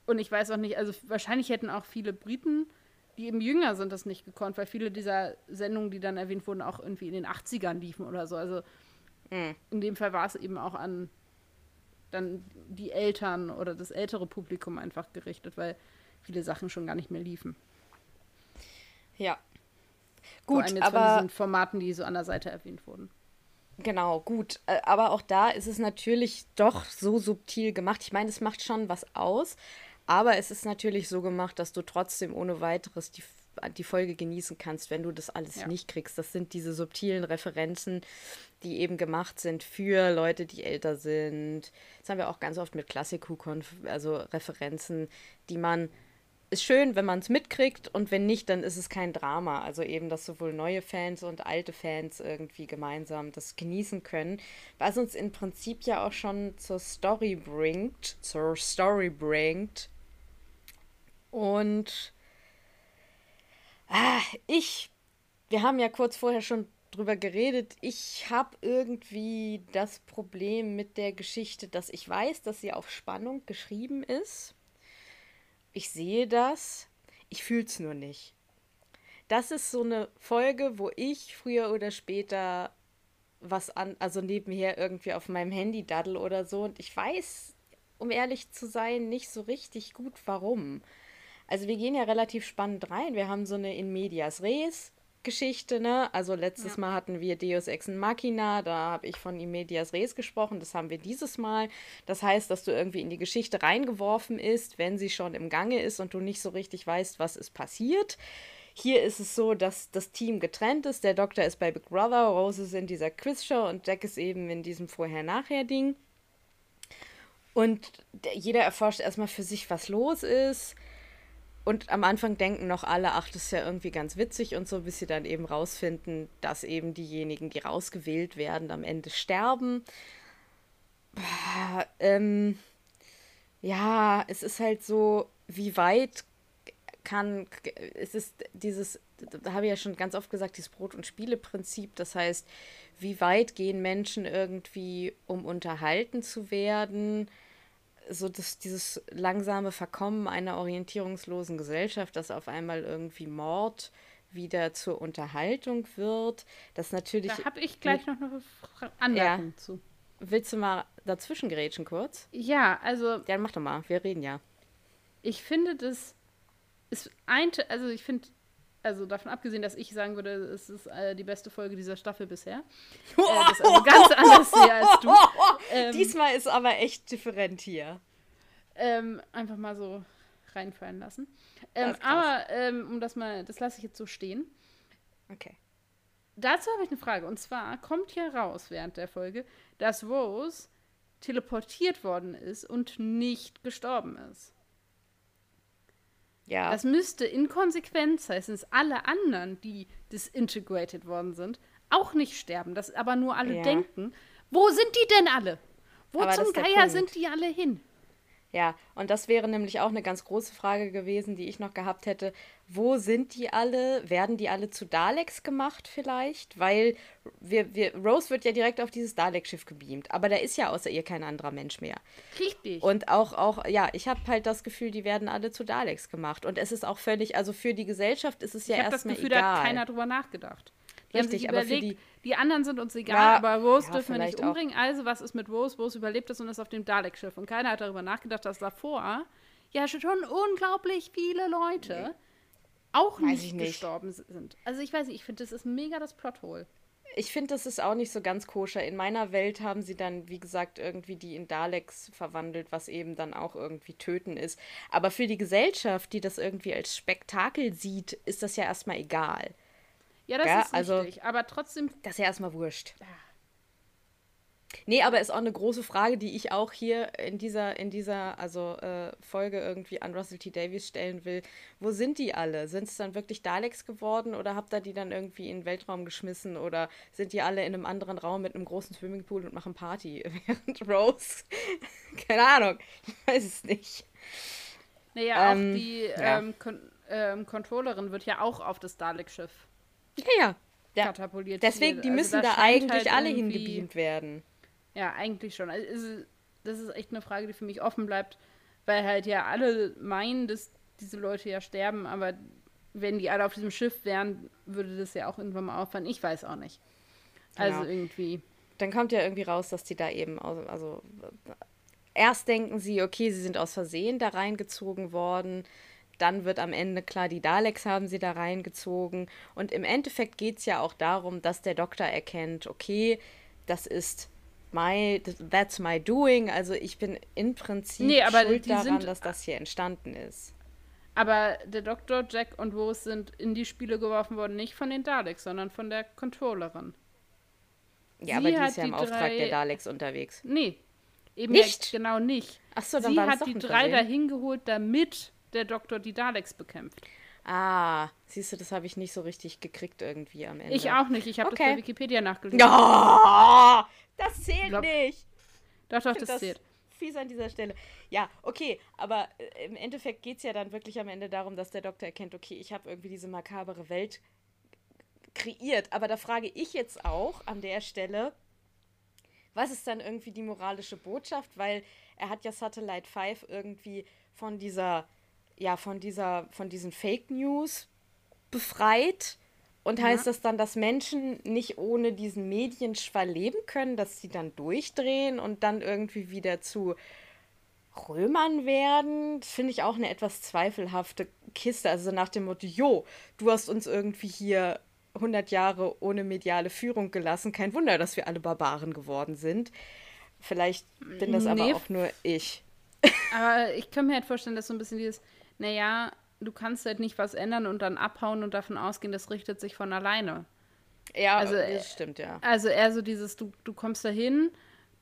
A: Und ich weiß auch nicht, also wahrscheinlich hätten auch viele Briten, die eben jünger sind, das nicht gekonnt, weil viele dieser Sendungen, die dann erwähnt wurden, auch irgendwie in den 80ern liefen oder so. Also hm. in dem Fall war es eben auch an dann die Eltern oder das ältere Publikum einfach gerichtet, weil viele Sachen schon gar nicht mehr liefen.
B: Ja.
A: Gut, Vor allem jetzt aber von diesen Formaten, die so an der Seite erwähnt wurden.
B: Genau, gut. Äh, aber auch da ist es natürlich doch so subtil gemacht. Ich meine, es macht schon was aus, aber es ist natürlich so gemacht, dass du trotzdem ohne weiteres die, die Folge genießen kannst, wenn du das alles ja. nicht kriegst. Das sind diese subtilen Referenzen, die eben gemacht sind für Leute, die älter sind. Das haben wir auch ganz oft mit Klassiku, also Referenzen, die man ist schön, wenn man es mitkriegt und wenn nicht, dann ist es kein Drama. Also eben, dass sowohl neue Fans und alte Fans irgendwie gemeinsam das genießen können, was uns im Prinzip ja auch schon zur Story bringt, zur Story bringt. Und ah, ich, wir haben ja kurz vorher schon drüber geredet. Ich habe irgendwie das Problem mit der Geschichte, dass ich weiß, dass sie auf Spannung geschrieben ist ich sehe das, ich fühle es nur nicht. Das ist so eine Folge, wo ich früher oder später was an, also nebenher irgendwie auf meinem Handy daddel oder so. Und ich weiß, um ehrlich zu sein, nicht so richtig gut, warum. Also wir gehen ja relativ spannend rein. Wir haben so eine In Medias Res Geschichte, ne? Also letztes ja. Mal hatten wir Deus Ex Machina, da habe ich von Imedias Res gesprochen, das haben wir dieses Mal. Das heißt, dass du irgendwie in die Geschichte reingeworfen ist, wenn sie schon im Gange ist und du nicht so richtig weißt, was ist passiert. Hier ist es so, dass das Team getrennt ist. Der Doktor ist bei Big Brother, Rose ist in dieser Quizshow und Jack ist eben in diesem Vorher-Nachher-Ding. Und jeder erforscht erstmal für sich, was los ist. Und am Anfang denken noch alle, ach, das ist ja irgendwie ganz witzig und so, bis sie dann eben rausfinden, dass eben diejenigen, die rausgewählt werden, am Ende sterben. Ähm, ja, es ist halt so, wie weit kann, es ist dieses, da habe ich ja schon ganz oft gesagt, dieses Brot- und Spiele-Prinzip, das heißt, wie weit gehen Menschen irgendwie, um unterhalten zu werden? So das, dieses langsame Verkommen einer orientierungslosen Gesellschaft, dass auf einmal irgendwie Mord wieder zur Unterhaltung wird. Das natürlich.
A: Da habe ich gleich noch eine Anmerkung ja. zu.
B: Willst du mal dazwischen gerätschen kurz?
A: Ja, also.
B: Ja, mach doch mal. Wir reden ja.
A: Ich finde, das ist ein. Also, ich finde, also davon abgesehen, dass ich sagen würde, es ist äh, die beste Folge dieser Staffel bisher. Äh, das ist also ganz anders hier als du.
B: Ähm, Diesmal ist aber echt different hier.
A: Ähm, einfach mal so reinfallen lassen. Ähm, aber ähm, um das mal, das lasse ich jetzt so stehen.
B: Okay.
A: Dazu habe ich eine Frage. Und zwar kommt hier raus während der Folge, dass Rose teleportiert worden ist und nicht gestorben ist. Ja. Das müsste in Konsequenz heißen, dass alle anderen, die disintegrated worden sind, auch nicht sterben. Das aber nur alle ja. denken. Wo sind die denn alle? Wo aber zum Geier sind die alle hin?
B: Ja, und das wäre nämlich auch eine ganz große Frage gewesen, die ich noch gehabt hätte. Wo sind die alle? Werden die alle zu Daleks gemacht vielleicht? Weil wir, wir, Rose wird ja direkt auf dieses Dalek-Schiff gebeamt, aber da ist ja außer ihr kein anderer Mensch mehr.
A: Richtig.
B: Und auch, auch ja, ich habe halt das Gefühl, die werden alle zu Daleks gemacht. Und es ist auch völlig, also für die Gesellschaft ist es ja erstmal egal. Ich habe das Gefühl, egal. da
A: hat keiner drüber nachgedacht. Die Richtig, aber überlegt, die, die anderen sind uns egal, ja, aber Rose ja, dürfen wir nicht umbringen. Auch. Also, was ist mit Rose? Rose überlebt es und ist auf dem Dalek-Schiff. Und keiner hat darüber nachgedacht, dass davor ja schon unglaublich viele Leute nee. auch nicht, nicht, gestorben sind. Also, ich weiß nicht, ich finde, das ist mega das Plothole.
B: Ich finde, das ist auch nicht so ganz koscher. In meiner Welt haben sie dann, wie gesagt, irgendwie die in Daleks verwandelt, was eben dann auch irgendwie töten ist. Aber für die Gesellschaft, die das irgendwie als Spektakel sieht, ist das ja erstmal egal.
A: Ja, das ja, ist also, richtig, aber trotzdem.
B: Das ist ja erstmal wurscht. Nee, aber ist auch eine große Frage, die ich auch hier in dieser, in dieser also, äh, Folge irgendwie an Russell T. Davies stellen will. Wo sind die alle? Sind es dann wirklich Daleks geworden oder habt ihr die dann irgendwie in den Weltraum geschmissen oder sind die alle in einem anderen Raum mit einem großen Swimmingpool und machen Party? Während Rose, keine Ahnung, ich weiß es nicht.
A: Naja, ähm, auch die ja. ähm, Kon ähm, Controllerin wird ja auch auf das Dalek-Schiff
B: ja, ja. ja. katapultiert. Deswegen, die also müssen da eigentlich halt alle hingebeamt werden.
A: Ja, eigentlich schon. Also, das ist echt eine Frage, die für mich offen bleibt, weil halt ja alle meinen, dass diese Leute ja sterben, aber wenn die alle auf diesem Schiff wären, würde das ja auch irgendwann mal auffallen. Ich weiß auch nicht. Also genau. irgendwie.
B: Dann kommt ja irgendwie raus, dass die da eben, also, also erst denken sie, okay, sie sind aus Versehen da reingezogen worden. Dann wird am Ende klar, die Daleks haben sie da reingezogen. Und im Endeffekt geht es ja auch darum, dass der Doktor erkennt, okay, das ist my, that's my doing. Also ich bin im Prinzip nee, schuld daran, dass das hier entstanden ist.
A: Aber der Doktor, Jack und Rose sind in die Spiele geworfen worden, nicht von den Daleks, sondern von der Controllerin.
B: Ja, Sie aber die ist ja im Auftrag drei... der Daleks unterwegs.
A: Nee, eben nicht? Ja genau nicht. Ach so, dann Sie hat die drei dahin geholt, damit der Doktor die Daleks bekämpft.
B: Ah, siehst du, das habe ich nicht so richtig gekriegt irgendwie am Ende.
A: Ich auch nicht. Ich habe okay. das bei Wikipedia nachgelesen.
B: Oh, das zählt glaub, nicht.
A: Doch, doch, das, das zählt.
B: Fies an dieser Stelle. Ja, okay, aber äh, im Endeffekt geht es ja dann wirklich am Ende darum, dass der Doktor erkennt, okay, ich habe irgendwie diese makabere Welt kreiert. Aber da frage ich jetzt auch an der Stelle, was ist dann irgendwie die moralische Botschaft? Weil er hat ja Satellite 5 irgendwie von dieser, ja, von dieser, von diesen Fake News befreit und ja. heißt das dann, dass Menschen nicht ohne diesen Medienschwall leben können, dass sie dann durchdrehen und dann irgendwie wieder zu Römern werden? Das finde ich auch eine etwas zweifelhafte Kiste. Also nach dem Motto, jo, du hast uns irgendwie hier 100 Jahre ohne mediale Führung gelassen. Kein Wunder, dass wir alle Barbaren geworden sind. Vielleicht bin das nee. aber auch nur ich.
A: Aber ich kann mir halt vorstellen, dass so ein bisschen dieses, naja, du kannst halt nicht was ändern und dann abhauen und davon ausgehen, das richtet sich von alleine.
B: Ja, also, das stimmt, ja.
A: Also eher so dieses, du, du kommst dahin,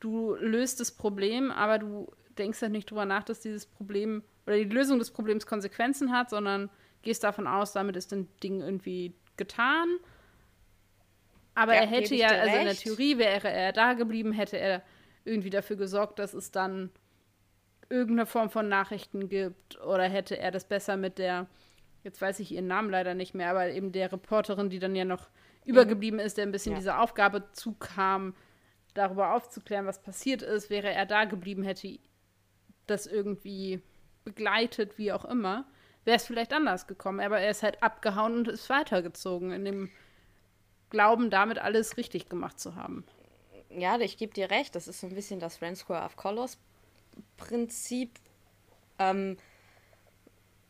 A: du löst das Problem, aber du denkst halt nicht drüber nach, dass dieses Problem oder die Lösung des Problems Konsequenzen hat, sondern gehst davon aus, damit ist ein Ding irgendwie getan. Aber ja, er hätte ja, also recht. in der Theorie wäre er da geblieben, hätte er irgendwie dafür gesorgt, dass es dann irgendeine Form von Nachrichten gibt oder hätte er das besser mit der, jetzt weiß ich ihren Namen leider nicht mehr, aber eben der Reporterin, die dann ja noch übergeblieben ist, der ein bisschen ja. dieser Aufgabe zukam, darüber aufzuklären, was passiert ist, wäre er da geblieben, hätte das irgendwie begleitet, wie auch immer, wäre es vielleicht anders gekommen. Aber er ist halt abgehauen und ist weitergezogen, in dem Glauben, damit alles richtig gemacht zu haben.
B: Ja, ich gebe dir recht, das ist so ein bisschen das Ren Square of Colors Prinzip. Ähm,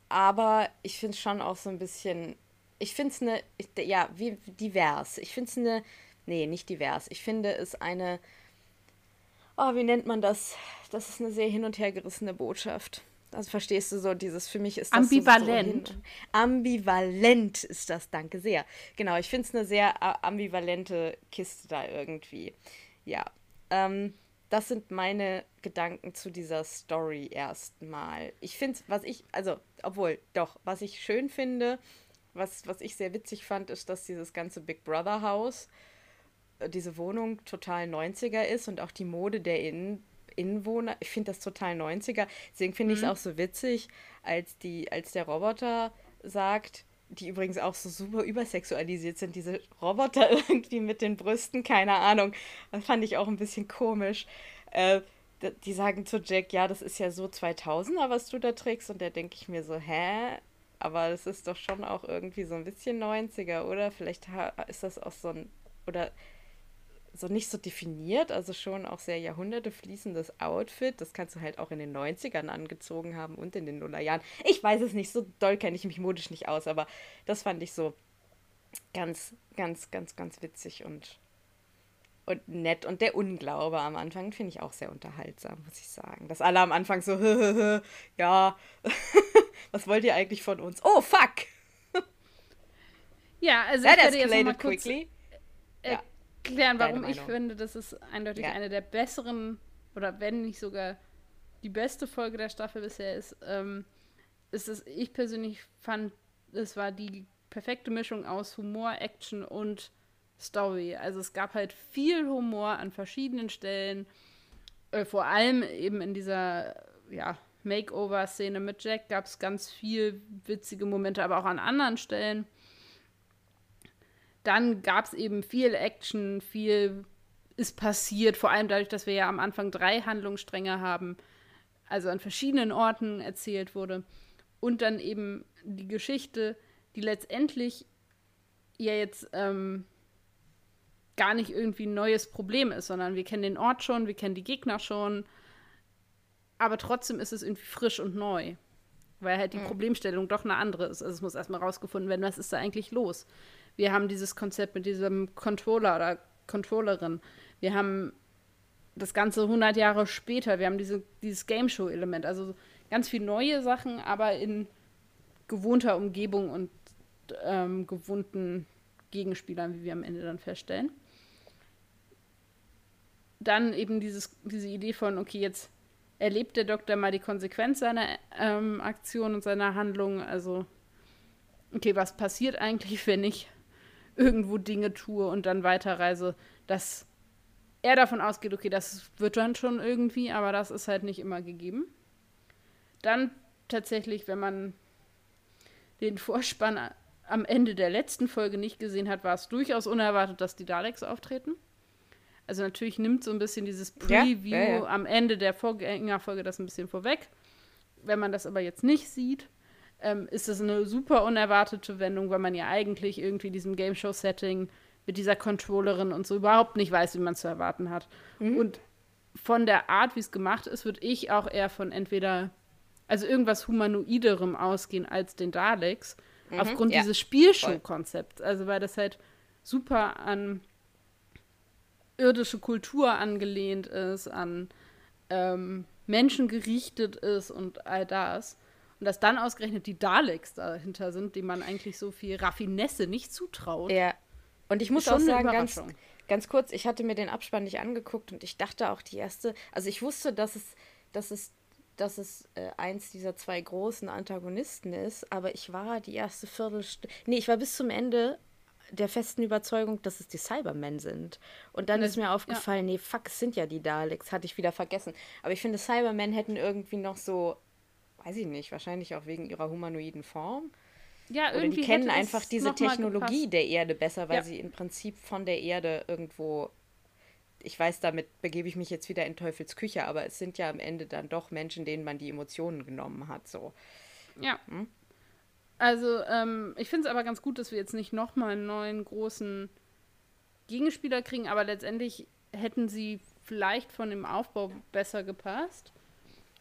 B: aber ich finde es schon auch so ein bisschen. Ich finde es eine. Ja, wie divers. Ich finde es eine. Nee, nicht divers. Ich finde es eine. Oh, wie nennt man das? Das ist eine sehr hin und her gerissene Botschaft. Also verstehst du so dieses, für mich ist das
A: ambivalent. So, so
B: ambivalent ist das, danke sehr. Genau, ich finde es eine sehr äh, ambivalente Kiste da irgendwie. Ja. Ähm, das sind meine Gedanken zu dieser Story erstmal. Ich finde, was ich, also, obwohl, doch, was ich schön finde, was, was ich sehr witzig fand, ist, dass dieses ganze Big Brother Haus, äh, diese Wohnung total 90er ist und auch die Mode der Innen, Innenwohner, ich finde das total 90er. Deswegen finde ich es mhm. auch so witzig, als, die, als der Roboter sagt, die übrigens auch so super übersexualisiert sind, diese Roboter irgendwie mit den Brüsten, keine Ahnung. Das fand ich auch ein bisschen komisch. Äh, die sagen zu Jack, ja, das ist ja so 2000er, was du da trägst. Und da denke ich mir so, hä? Aber das ist doch schon auch irgendwie so ein bisschen 90er, oder? Vielleicht ist das auch so ein, oder so nicht so definiert, also schon auch sehr Jahrhunderte fließendes Outfit. Das kannst du halt auch in den 90ern angezogen haben und in den Nullerjahren. Ich weiß es nicht, so doll kenne ich mich modisch nicht aus, aber das fand ich so ganz, ganz, ganz, ganz witzig und, und nett. Und der Unglaube am Anfang finde ich auch sehr unterhaltsam, muss ich sagen. Dass alle am Anfang so, ja, was wollt ihr eigentlich von uns? Oh, fuck!
A: Ja, also That ich werde jetzt mal kurz,
B: quickly. Äh, ja
A: erklären, warum ich finde, das ist eindeutig ja. eine der besseren oder wenn nicht sogar die beste Folge der Staffel bisher ist, ähm, ist es, ich persönlich fand, es war die perfekte Mischung aus Humor, Action und Story. Also es gab halt viel Humor an verschiedenen Stellen, äh, vor allem eben in dieser, ja, Makeover-Szene mit Jack gab es ganz viel witzige Momente, aber auch an anderen Stellen. Dann gab es eben viel Action, viel ist passiert, vor allem dadurch, dass wir ja am Anfang drei Handlungsstränge haben, also an verschiedenen Orten erzählt wurde. Und dann eben die Geschichte, die letztendlich ja jetzt ähm, gar nicht irgendwie ein neues Problem ist, sondern wir kennen den Ort schon, wir kennen die Gegner schon, aber trotzdem ist es irgendwie frisch und neu, weil halt die mhm. Problemstellung doch eine andere ist. Also es muss erstmal rausgefunden werden, was ist da eigentlich los. Wir haben dieses Konzept mit diesem Controller oder Controllerin. Wir haben das Ganze 100 Jahre später. Wir haben diese, dieses Game Show-Element. Also ganz viele neue Sachen, aber in gewohnter Umgebung und ähm, gewohnten Gegenspielern, wie wir am Ende dann feststellen. Dann eben dieses, diese Idee von, okay, jetzt erlebt der Doktor mal die Konsequenz seiner ähm, Aktion und seiner Handlung. Also, okay, was passiert eigentlich, wenn ich irgendwo Dinge tue und dann weiterreise, dass er davon ausgeht, okay, das wird dann schon irgendwie, aber das ist halt nicht immer gegeben. Dann tatsächlich, wenn man den Vorspann am Ende der letzten Folge nicht gesehen hat, war es durchaus unerwartet, dass die Daleks auftreten. Also natürlich nimmt so ein bisschen dieses Preview ja, ja, am Ende der Vorgängerfolge das ein bisschen vorweg. Wenn man das aber jetzt nicht sieht, ähm, ist das eine super unerwartete Wendung, weil man ja eigentlich irgendwie diesem Game Show Setting mit dieser Controllerin und so überhaupt nicht weiß, wie man es zu erwarten hat. Mhm. Und von der Art, wie es gemacht ist, würde ich auch eher von entweder, also irgendwas Humanoiderem ausgehen als den Daleks, mhm, aufgrund ja. dieses Spielshow-Konzepts. Also weil das halt super an irdische Kultur angelehnt ist, an ähm, Menschen gerichtet ist und all das. Und dass dann ausgerechnet die Daleks dahinter sind, die man eigentlich so viel Raffinesse nicht zutraut.
B: Ja. Und ich muss auch sagen, ganz, ganz kurz, ich hatte mir den Abspann nicht angeguckt und ich dachte auch die erste, also ich wusste, dass es, dass es, dass es äh, eins dieser zwei großen Antagonisten ist, aber ich war die erste Viertelstunde, nee, ich war bis zum Ende der festen Überzeugung, dass es die Cybermen sind. Und dann ist mir aufgefallen, ja. nee, fuck, es sind ja die Daleks, hatte ich wieder vergessen. Aber ich finde, Cybermen hätten irgendwie noch so, weiß ich nicht, wahrscheinlich auch wegen ihrer humanoiden Form. Ja, Oder irgendwie. die kennen einfach diese Technologie der Erde besser, weil ja. sie im Prinzip von der Erde irgendwo. Ich weiß, damit begebe ich mich jetzt wieder in Teufels Küche, aber es sind ja am Ende dann doch Menschen, denen man die Emotionen genommen hat. So.
A: Ja. Hm? Also, ähm, ich finde es aber ganz gut, dass wir jetzt nicht nochmal einen neuen großen Gegenspieler kriegen, aber letztendlich hätten sie vielleicht von dem Aufbau besser gepasst.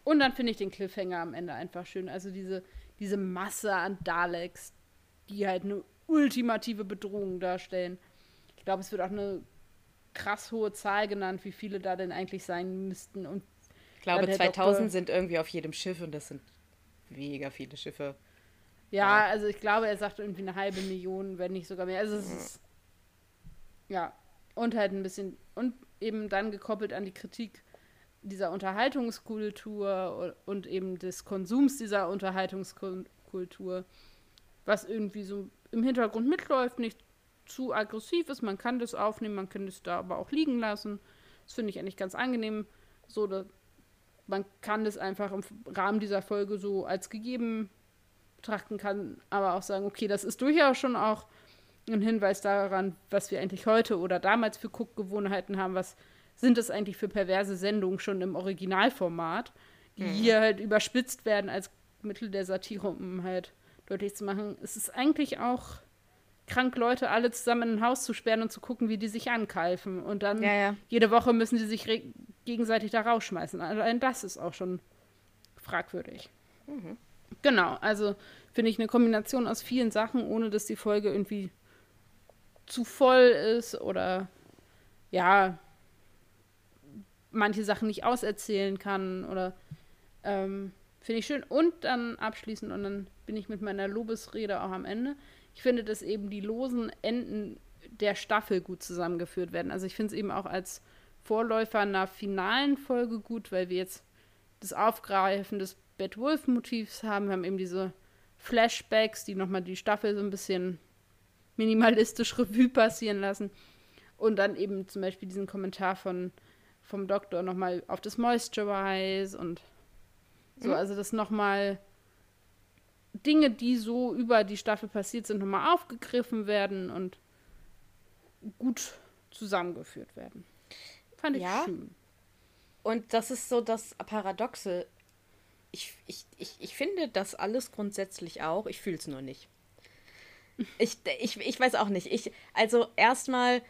A: Und dann finde ich den Cliffhanger am Ende einfach schön. Also diese, diese Masse an Daleks, die halt eine ultimative Bedrohung darstellen. Ich glaube, es wird auch eine krass hohe Zahl genannt, wie viele da denn eigentlich sein müssten. Und
B: ich glaube, 2000 Doktor sind irgendwie auf jedem Schiff und das sind mega viele Schiffe.
A: Ja, ja, also ich glaube, er sagt irgendwie eine halbe Million, wenn nicht sogar mehr. Also es ist. Ja. Und halt ein bisschen. Und eben dann gekoppelt an die Kritik dieser Unterhaltungskultur und eben des Konsums dieser Unterhaltungskultur, was irgendwie so im Hintergrund mitläuft, nicht zu aggressiv ist. Man kann das aufnehmen, man kann das da aber auch liegen lassen. Das finde ich eigentlich ganz angenehm. So, dass man kann das einfach im Rahmen dieser Folge so als gegeben betrachten kann, aber auch sagen, okay, das ist durchaus schon auch ein Hinweis daran, was wir eigentlich heute oder damals für Guckgewohnheiten haben, was sind es eigentlich für perverse Sendungen schon im Originalformat, die mhm. hier halt überspitzt werden als Mittel der Satire, um halt deutlich zu machen, es ist eigentlich auch krank, Leute alle zusammen in ein Haus zu sperren und zu gucken, wie die sich ankeifen. Und dann ja, ja. jede Woche müssen sie sich gegenseitig da rausschmeißen. Allein das ist auch schon fragwürdig. Mhm. Genau, also finde ich eine Kombination aus vielen Sachen, ohne dass die Folge irgendwie zu voll ist oder ja, manche Sachen nicht auserzählen kann oder ähm, finde ich schön. Und dann abschließend, und dann bin ich mit meiner Lobesrede auch am Ende. Ich finde, dass eben die losen Enden der Staffel gut zusammengeführt werden. Also ich finde es eben auch als Vorläufer einer finalen Folge gut, weil wir jetzt das Aufgreifen des Bad Wolf-Motivs haben. Wir haben eben diese Flashbacks, die nochmal die Staffel so ein bisschen minimalistisch Revue passieren lassen. Und dann eben zum Beispiel diesen Kommentar von, vom Doktor nochmal auf das Moisturize und so. Mhm. Also das nochmal Dinge, die so über die Staffel passiert sind, nochmal aufgegriffen werden und gut zusammengeführt werden. Fand ich ja. schön.
B: Und das ist so das Paradoxe. Ich, ich, ich, ich finde das alles grundsätzlich auch. Ich fühle es nur nicht. Ich, ich, ich weiß auch nicht. Ich, also erstmal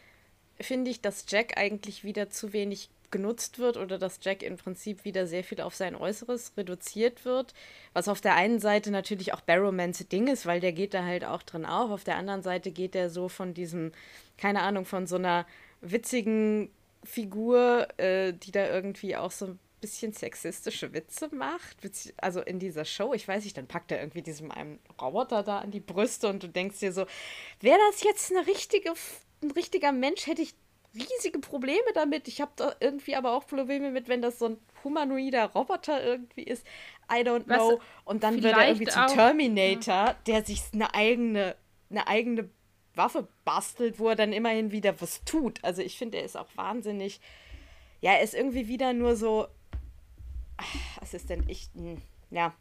B: finde ich, dass Jack eigentlich wieder zu wenig genutzt wird oder dass Jack im Prinzip wieder sehr viel auf sein Äußeres reduziert wird. Was auf der einen Seite natürlich auch Barrowmans Ding ist, weil der geht da halt auch drin auf. Auf der anderen Seite geht er so von diesem, keine Ahnung, von so einer witzigen Figur, äh, die da irgendwie auch so bisschen sexistische Witze macht. Also in dieser Show, ich weiß nicht, dann packt er irgendwie diesem einen Roboter da an die Brüste und du denkst dir so, wäre das jetzt eine richtige, ein richtiger Mensch, hätte ich riesige Probleme damit. Ich habe da irgendwie aber auch Probleme mit, wenn das so ein humanoider Roboter irgendwie ist. I don't know. und dann wird er irgendwie zum Terminator, der sich eine eigene, eine eigene Waffe bastelt, wo er dann immerhin wieder was tut. Also ich finde, er ist auch wahnsinnig. Ja, er ist irgendwie wieder nur so. Was ist denn ich? Ja.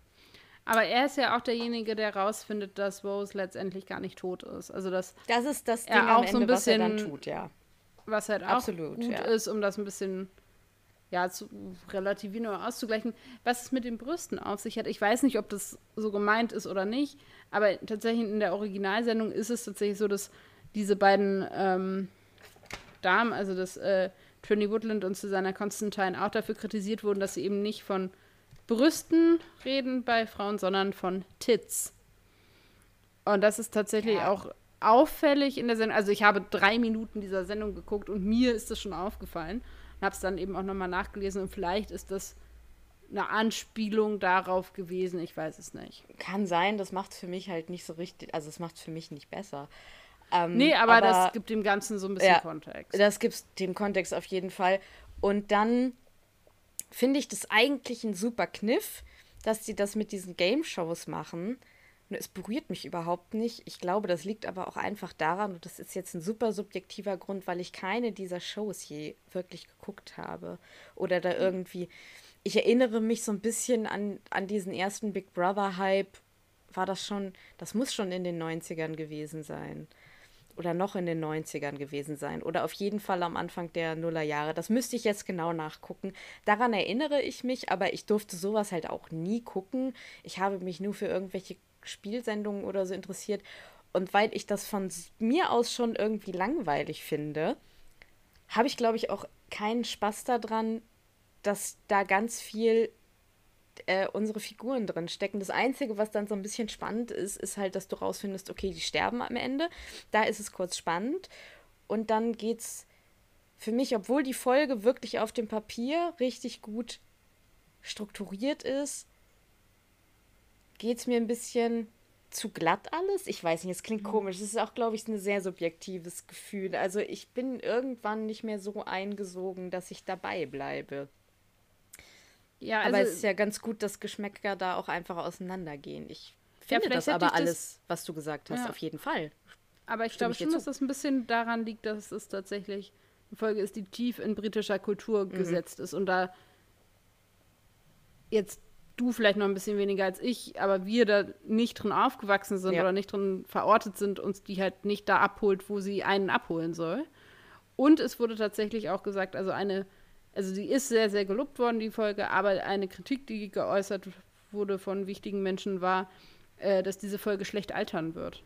A: Aber er ist ja auch derjenige, der rausfindet, dass Rose letztendlich gar nicht tot ist. Also dass
B: das ist das Ding er auch Ende, so ein bisschen, was er dann tut, ja.
A: Was halt auch Absolut, gut ja. ist, um das ein bisschen ja, zu relativieren oder auszugleichen. Was es mit den Brüsten auf sich hat, ich weiß nicht, ob das so gemeint ist oder nicht, aber tatsächlich in der Originalsendung ist es tatsächlich so, dass diese beiden ähm, Damen, also das äh, Trini Woodland und Susanna Constantine, auch dafür kritisiert wurden, dass sie eben nicht von Brüsten reden bei Frauen, sondern von Tits. Und das ist tatsächlich ja. auch auffällig in der Sendung. Also ich habe drei Minuten dieser Sendung geguckt und mir ist das schon aufgefallen. Und habe es dann eben auch nochmal nachgelesen und vielleicht ist das eine Anspielung darauf gewesen, ich weiß es nicht.
B: Kann sein, das macht es für mich halt nicht so richtig, also es macht es für mich nicht besser. Ähm,
A: nee, aber, aber, das gibt dem Ganzen so ein bisschen ja, Kontext.
B: Das gibt dem Kontext auf jeden Fall. Und dann finde ich das eigentlich ein super Kniff, dass sie das mit diesen Game-Shows machen. Und es berührt mich überhaupt nicht. Ich glaube, das liegt aber auch einfach daran, und das ist jetzt ein super subjektiver Grund, weil ich keine dieser Shows je wirklich geguckt habe. Oder da irgendwie. Ich erinnere mich so ein bisschen an, an diesen ersten Big Brother-Hype. War das schon, das muss schon in den 90ern gewesen sein oder noch in den 90ern gewesen sein oder auf jeden Fall am Anfang der Nullerjahre. Das müsste ich jetzt genau nachgucken. Daran erinnere ich mich, aber ich durfte sowas halt auch nie gucken. Ich habe mich nur für irgendwelche Spielsendungen oder so interessiert. Und weil ich das von mir aus schon irgendwie langweilig finde, habe ich, glaube ich, auch keinen Spaß daran, dass da ganz viel äh, unsere Figuren drin stecken. Das Einzige, was dann so ein bisschen spannend ist, ist halt, dass du rausfindest, okay, die sterben am Ende. Da ist es kurz spannend. Und dann geht's für mich, obwohl die Folge wirklich auf dem Papier richtig gut strukturiert ist, geht es mir ein bisschen zu glatt alles. Ich weiß nicht, es klingt mhm. komisch. Es ist auch, glaube ich, ein sehr subjektives Gefühl. Also ich bin irgendwann nicht mehr so eingesogen, dass ich dabei bleibe. Ja, also, aber es ist ja ganz gut, dass Geschmäcker da auch einfach auseinandergehen. Ich finde ja, das aber alles, das, was du gesagt hast, ja. auf jeden Fall.
A: Aber ich glaube schon, dass das ein bisschen daran liegt, dass es tatsächlich eine Folge ist, die tief in britischer Kultur mhm. gesetzt ist und da jetzt du vielleicht noch ein bisschen weniger als ich, aber wir da nicht drin aufgewachsen sind ja. oder nicht drin verortet sind, uns die halt nicht da abholt, wo sie einen abholen soll. Und es wurde tatsächlich auch gesagt, also eine also sie ist sehr, sehr gelobt worden, die Folge, aber eine Kritik, die geäußert wurde von wichtigen Menschen, war, äh, dass diese Folge schlecht altern wird.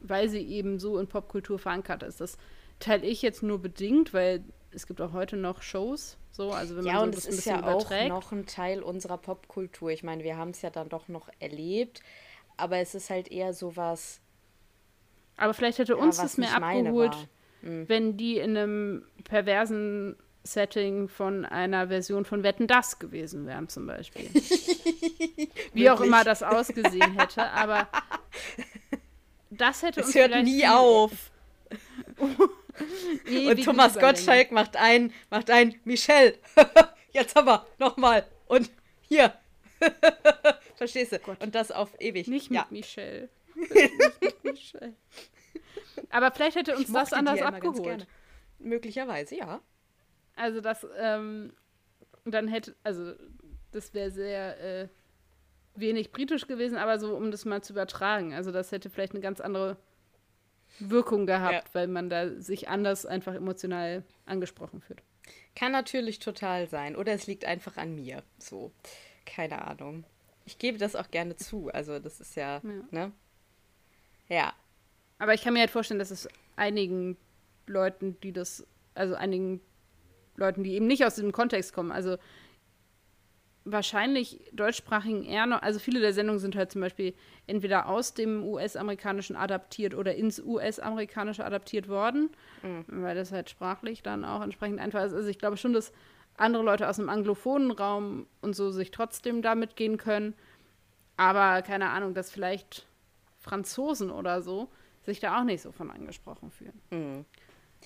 A: Weil sie eben so in Popkultur verankert ist. Das teile ich jetzt nur bedingt, weil es gibt auch heute noch Shows, so, also wenn
B: ja,
A: man
B: so und es ist ja überträgt. auch noch ein Teil unserer Popkultur. Ich meine, wir haben es ja dann doch noch erlebt, aber es ist halt eher sowas.
A: Aber vielleicht hätte ja, uns das mehr abgeholt, mhm. wenn die in einem perversen Setting von einer Version von Wetten Das gewesen wären, zum Beispiel. Wie auch immer das ausgesehen hätte, aber das hätte
B: es uns hört nie auf. und Thomas Gottschalk macht ein, macht ein Michelle. Jetzt haben wir nochmal. Und hier. Verstehst du? Gott. Und das auf ewig.
A: Nicht mit ja. Michelle. nicht mit Michelle. Aber vielleicht hätte uns das anders abgeholt.
B: Möglicherweise, ja.
A: Also das, ähm, dann hätte, also das wäre sehr äh, wenig britisch gewesen, aber so, um das mal zu übertragen. Also das hätte vielleicht eine ganz andere Wirkung gehabt, ja. weil man da sich anders einfach emotional angesprochen fühlt.
B: Kann natürlich total sein. Oder es liegt einfach an mir. So, keine Ahnung. Ich gebe das auch gerne zu. Also das ist ja, ja. ne? Ja.
A: Aber ich kann mir halt vorstellen, dass es einigen Leuten, die das, also einigen Leuten, die eben nicht aus diesem Kontext kommen, also wahrscheinlich deutschsprachigen eher noch, also viele der Sendungen sind halt zum Beispiel entweder aus dem US-amerikanischen adaptiert oder ins US-amerikanische adaptiert worden, mhm. weil das halt sprachlich dann auch entsprechend einfach ist. Also ich glaube schon, dass andere Leute aus dem anglophonen Raum und so sich trotzdem damit gehen können, aber keine Ahnung, dass vielleicht Franzosen oder so sich da auch nicht so von angesprochen fühlen. Mhm.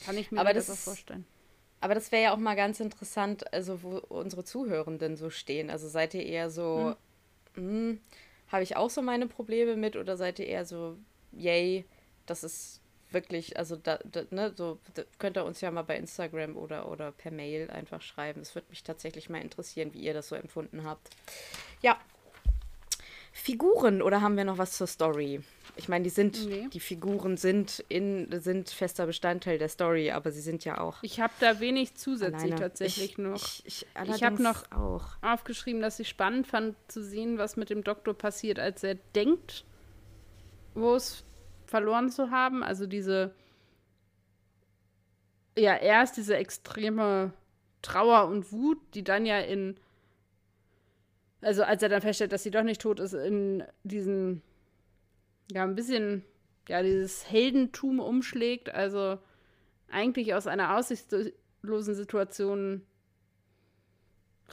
A: Kann ich mir aber das, das vorstellen.
B: Aber das wäre ja auch mal ganz interessant, also wo unsere Zuhörenden so stehen. Also seid ihr eher so, hm. hm, habe ich auch so meine Probleme mit oder seid ihr eher so, yay, das ist wirklich, also da, da, ne, so da könnt ihr uns ja mal bei Instagram oder, oder per Mail einfach schreiben. Es würde mich tatsächlich mal interessieren, wie ihr das so empfunden habt. Ja, Figuren oder haben wir noch was zur Story? Ich meine, die sind, nee. die Figuren sind in, sind fester Bestandteil der Story, aber sie sind ja auch.
A: Ich habe da wenig zusätzlich Alleine. tatsächlich ich, noch. Ich, ich, ich habe noch auch. aufgeschrieben, dass ich spannend fand zu sehen, was mit dem Doktor passiert, als er denkt, wo es verloren zu haben. Also diese, ja, erst diese extreme Trauer und Wut, die dann ja in also als er dann feststellt, dass sie doch nicht tot ist, in diesen, ja, ein bisschen, ja, dieses Heldentum umschlägt, also eigentlich aus einer aussichtslosen Situation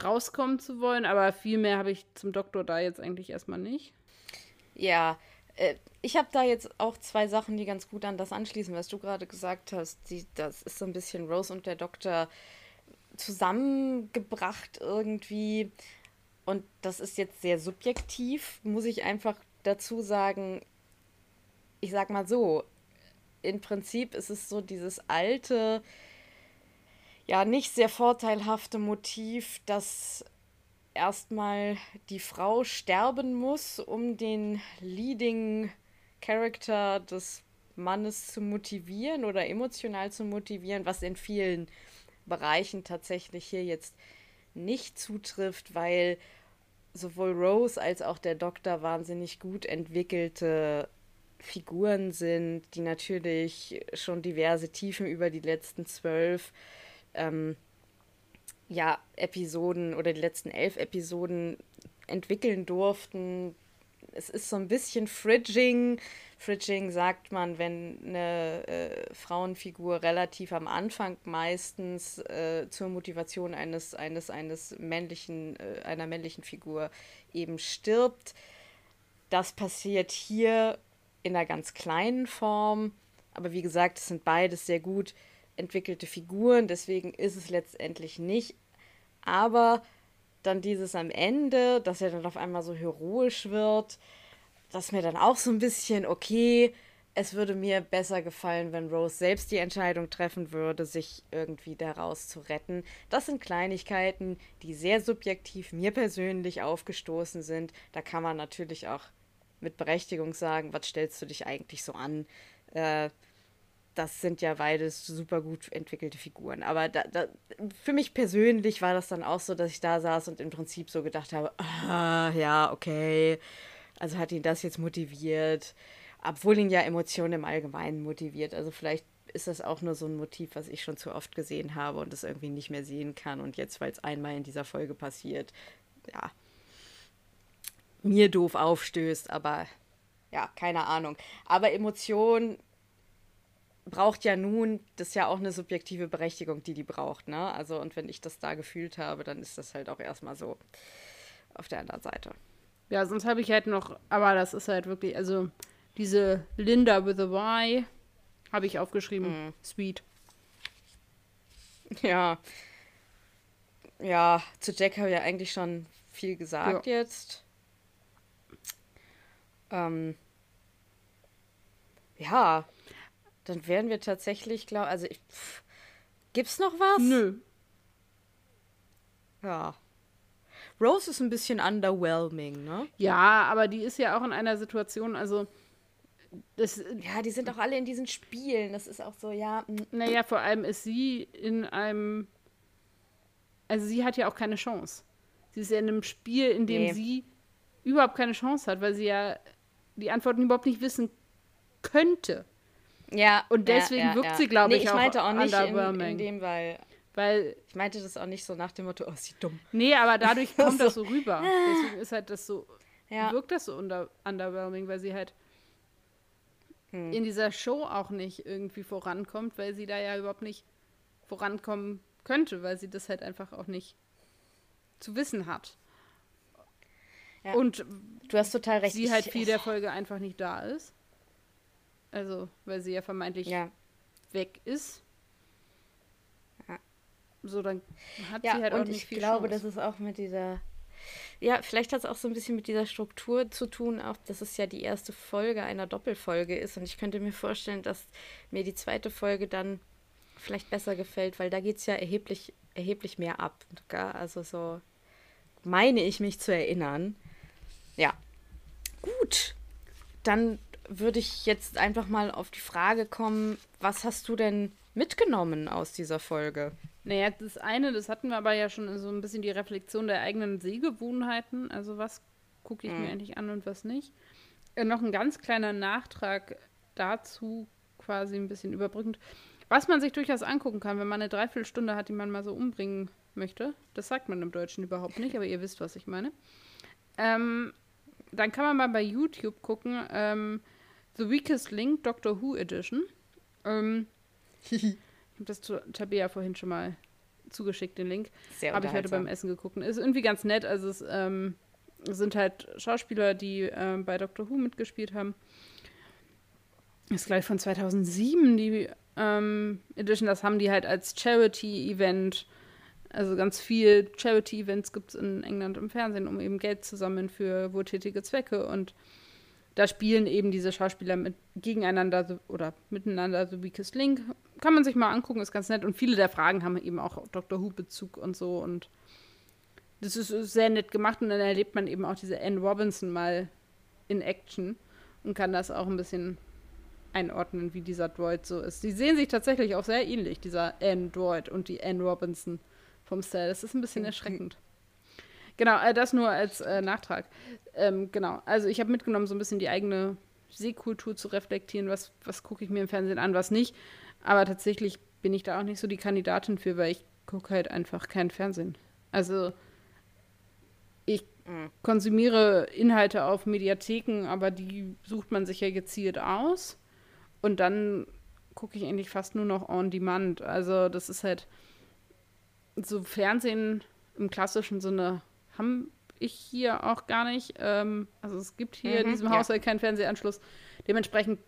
A: rauskommen zu wollen, aber viel mehr habe ich zum Doktor da jetzt eigentlich erstmal nicht.
B: Ja, äh, ich habe da jetzt auch zwei Sachen, die ganz gut an das anschließen, was du gerade gesagt hast. Die, das ist so ein bisschen Rose und der Doktor zusammengebracht irgendwie. Und das ist jetzt sehr subjektiv, muss ich einfach dazu sagen. Ich sag mal so, im Prinzip ist es so dieses alte, ja, nicht sehr vorteilhafte Motiv, dass erstmal die Frau sterben muss, um den Leading Character des Mannes zu motivieren oder emotional zu motivieren, was in vielen Bereichen tatsächlich hier jetzt nicht zutrifft, weil sowohl Rose als auch der Doktor wahnsinnig gut entwickelte Figuren sind, die natürlich schon diverse Tiefen über die letzten zwölf ähm, ja, Episoden oder die letzten elf Episoden entwickeln durften. Es ist so ein bisschen Fridging, Fridging sagt man, wenn eine äh, Frauenfigur relativ am Anfang meistens äh, zur Motivation eines, eines, eines männlichen, äh, einer männlichen Figur eben stirbt. Das passiert hier in einer ganz kleinen Form. Aber wie gesagt, es sind beides sehr gut entwickelte Figuren, deswegen ist es letztendlich nicht. Aber dann dieses am Ende, dass er dann auf einmal so heroisch wird, das mir dann auch so ein bisschen, okay, es würde mir besser gefallen, wenn Rose selbst die Entscheidung treffen würde, sich irgendwie daraus zu retten. Das sind Kleinigkeiten, die sehr subjektiv mir persönlich aufgestoßen sind. Da kann man natürlich auch mit Berechtigung sagen, was stellst du dich eigentlich so an? Äh, das sind ja beides super gut entwickelte Figuren. Aber da, da, für mich persönlich war das dann auch so, dass ich da saß und im Prinzip so gedacht habe, ah, ja, okay, also hat ihn das jetzt motiviert, obwohl ihn ja Emotionen im Allgemeinen motiviert. Also vielleicht ist das auch nur so ein Motiv, was ich schon zu oft gesehen habe und es irgendwie nicht mehr sehen kann. Und jetzt, weil es einmal in dieser Folge passiert, ja, mir doof aufstößt, aber ja, keine Ahnung. Aber Emotion braucht ja nun, das ist ja auch eine subjektive Berechtigung, die die braucht, ne? Also, und wenn ich das da gefühlt habe, dann ist das halt auch erstmal so auf der anderen Seite.
A: Ja, sonst habe ich halt noch, aber das ist halt wirklich, also diese Linda with a Y, Habe ich aufgeschrieben. Mhm. Sweet.
B: Ja. Ja, zu Jack habe ich ja eigentlich schon viel gesagt ja. jetzt. Ähm, ja, dann werden wir tatsächlich, glaube also ich, pff, gibt's noch was? Nö. Ja. Rose ist ein bisschen underwhelming, ne?
A: Ja, aber die ist ja auch in einer Situation, also
B: das, ja, die sind auch alle in diesen Spielen. Das ist auch so, ja.
A: Naja, vor allem ist sie in einem. Also sie hat ja auch keine Chance. Sie ist ja in einem Spiel, in dem nee. sie überhaupt keine Chance hat, weil sie ja die Antworten überhaupt nicht wissen könnte.
B: Ja.
A: Und deswegen
B: ja, ja,
A: wirkt sie, glaube
B: nee,
A: ich,
B: ich meinte auch nicht
A: in,
B: in, dem, weil
A: weil
B: ich meinte das auch nicht so nach dem Motto, oh, sie dumm.
A: Nee, aber dadurch kommt so. das so rüber. Deswegen ist halt das so, ja. wirkt das so under, underwhelming, weil sie halt hm. in dieser Show auch nicht irgendwie vorankommt, weil sie da ja überhaupt nicht vorankommen könnte, weil sie das halt einfach auch nicht zu wissen hat.
B: Ja. Und du hast total recht.
A: Sie halt viel der Folge einfach nicht da ist. Also, weil sie ja vermeintlich ja. weg ist. Ja. So, dann hat
B: ja,
A: sie halt
B: auch
A: nicht
B: viel ich glaube, Chance. das ist auch mit dieser ja, vielleicht hat es auch so ein bisschen mit dieser Struktur zu tun, auch dass es ja die erste Folge einer Doppelfolge ist. Und ich könnte mir vorstellen, dass mir die zweite Folge dann vielleicht besser gefällt, weil da geht es ja erheblich, erheblich mehr ab. Also so meine ich mich zu erinnern. Ja. Gut. Dann würde ich jetzt einfach mal auf die Frage kommen, was hast du denn mitgenommen aus dieser Folge?
A: Naja, das eine, das hatten wir aber ja schon so ein bisschen die Reflexion der eigenen Sehgewohnheiten. Also was gucke ich mhm. mir eigentlich an und was nicht. Äh, noch ein ganz kleiner Nachtrag dazu, quasi ein bisschen überbrückend. Was man sich durchaus angucken kann, wenn man eine Dreiviertelstunde hat, die man mal so umbringen möchte. Das sagt man im Deutschen überhaupt nicht, aber ihr wisst, was ich meine. Ähm, dann kann man mal bei YouTube gucken. Ähm, The Weakest Link, Doctor Who Edition. Ähm, habe das Tabea vorhin schon mal zugeschickt, den Link. Sehr Habe ich heute beim Essen geguckt. Ist irgendwie ganz nett. Also es ähm, sind halt Schauspieler, die ähm, bei Doctor Who mitgespielt haben. ist gleich von 2007 die ähm, Edition. Das haben die halt als Charity-Event. Also ganz viel Charity-Events gibt es in England im Fernsehen, um eben Geld zu sammeln für wohltätige Zwecke. Und da spielen eben diese Schauspieler mit, gegeneinander oder miteinander so Weakest Link kann man sich mal angucken, ist ganz nett. Und viele der Fragen haben eben auch Dr. Who-Bezug und so. Und das ist sehr nett gemacht. Und dann erlebt man eben auch diese Anne Robinson mal in Action und kann das auch ein bisschen einordnen, wie dieser Droid so ist. Die sehen sich tatsächlich auch sehr ähnlich, dieser Anne Droid und die Anne Robinson vom Style. Das ist ein bisschen erschreckend. Genau, äh, das nur als äh, Nachtrag. Ähm, genau, also ich habe mitgenommen, so ein bisschen die eigene Sehkultur zu reflektieren, was, was gucke ich mir im Fernsehen an, was nicht. Aber tatsächlich bin ich da auch nicht so die Kandidatin für, weil ich gucke halt einfach kein Fernsehen. Also ich mhm. konsumiere Inhalte auf Mediatheken, aber die sucht man sich ja gezielt aus. Und dann gucke ich eigentlich fast nur noch on demand. Also das ist halt so Fernsehen im klassischen Sinne haben ich hier auch gar nicht. Ähm, also es gibt hier mhm, in diesem ja. Haushalt keinen Fernsehanschluss. Dementsprechend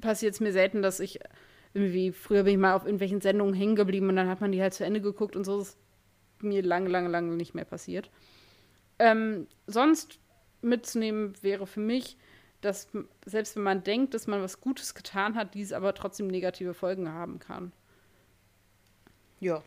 A: passiert es mir selten, dass ich irgendwie, früher bin ich mal auf irgendwelchen Sendungen hängen geblieben und dann hat man die halt zu Ende geguckt und so ist mir lange, lange, lange nicht mehr passiert. Ähm, sonst mitzunehmen wäre für mich, dass selbst wenn man denkt, dass man was Gutes getan hat, dies aber trotzdem negative Folgen haben kann.
B: Ja,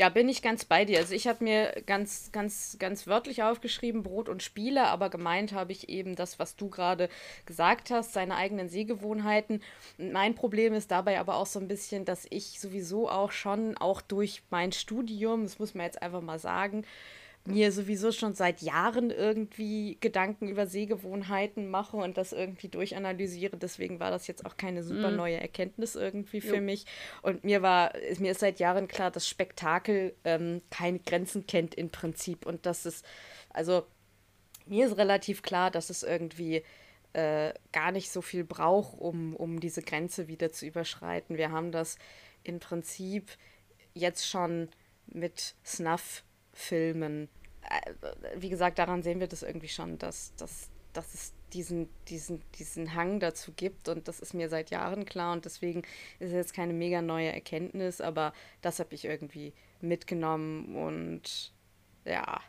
B: ja, bin ich ganz bei dir. Also ich habe mir ganz, ganz, ganz wörtlich aufgeschrieben, Brot und Spiele, aber gemeint habe ich eben das, was du gerade gesagt hast, seine eigenen Sehgewohnheiten. Mein Problem ist dabei aber auch so ein bisschen, dass ich sowieso auch schon, auch durch mein Studium, das muss man jetzt einfach mal sagen, mir sowieso schon seit Jahren irgendwie Gedanken über Sehgewohnheiten mache und das irgendwie durchanalysiere. Deswegen war das jetzt auch keine super mhm. neue Erkenntnis irgendwie für jo. mich. Und mir war, mir ist seit Jahren klar, dass Spektakel ähm, keine Grenzen kennt im Prinzip. Und dass es, also mir ist relativ klar, dass es irgendwie äh, gar nicht so viel braucht, um, um diese Grenze wieder zu überschreiten. Wir haben das im Prinzip jetzt schon mit Snuff Filmen. Äh, wie gesagt, daran sehen wir das irgendwie schon, dass, dass, dass es diesen, diesen, diesen Hang dazu gibt. Und das ist mir seit Jahren klar. Und deswegen ist es jetzt keine mega neue Erkenntnis, aber das habe ich irgendwie mitgenommen. Und ja.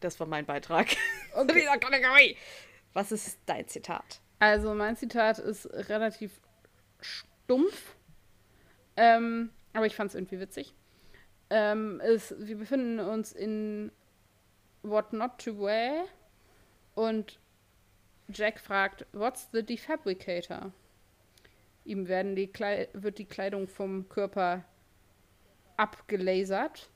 B: Das war mein Beitrag okay. zu dieser Kategorie. Was ist dein Zitat?
A: Also mein Zitat ist relativ stumpf, ähm, aber ich fand es irgendwie witzig. Ähm, ist, wir befinden uns in What Not to Wear und Jack fragt, What's the defabricator? Ihm werden die wird die Kleidung vom Körper abgelasert.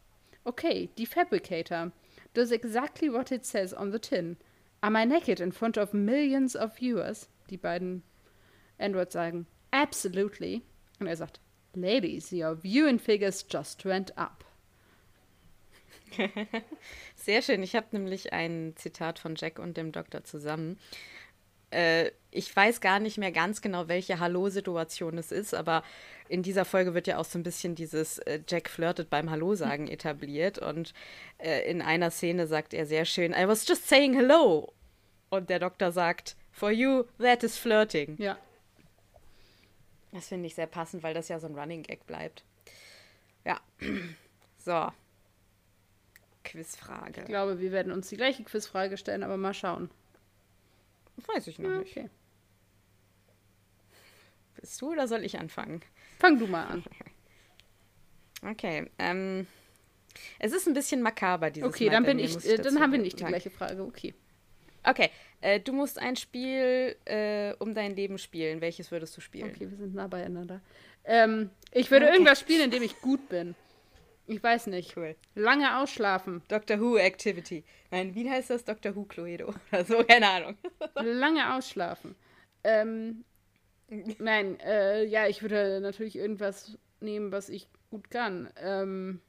A: Okay, defabricator does exactly what it says on the tin. Am I naked in front of millions of viewers? Die beiden Androids sagen, absolutely. Und er sagt, ladies, your viewing figures just went up.
B: Sehr schön. Ich habe nämlich ein Zitat von Jack und dem Doktor zusammen. Äh, ich weiß gar nicht mehr ganz genau, welche Hallo-Situation es ist, aber in dieser Folge wird ja auch so ein bisschen dieses äh, Jack flirtet beim Hallo sagen etabliert. Und äh, in einer Szene sagt er sehr schön, I was just saying hello. Und der Doktor sagt, for you, that is flirting.
A: Ja.
B: Das finde ich sehr passend, weil das ja so ein Running Gag bleibt. Ja. So. Quizfrage.
A: Ich glaube, wir werden uns die gleiche Quizfrage stellen, aber mal schauen.
B: Weiß ich noch ja, okay. nicht. Bist du oder soll ich anfangen?
A: Fang du mal an.
B: Okay. Ähm, es ist ein bisschen makaber, dieses
A: Okay, Mal, dann bin ich, ich äh, dann haben wir nicht die gleiche Frage. Okay.
B: Okay, äh, du musst ein Spiel äh, um dein Leben spielen. Welches würdest du spielen?
A: Okay, wir sind nah beieinander. Ähm, ich würde okay. irgendwas spielen, in dem ich gut bin. Ich weiß nicht. Cool. Lange ausschlafen.
B: Doctor Who Activity. Nein, wie heißt das? Doctor Who Cluedo oder so, keine Ahnung.
A: Lange ausschlafen. Ähm, nein, äh, ja, ich würde natürlich irgendwas nehmen, was ich gut kann. Ähm,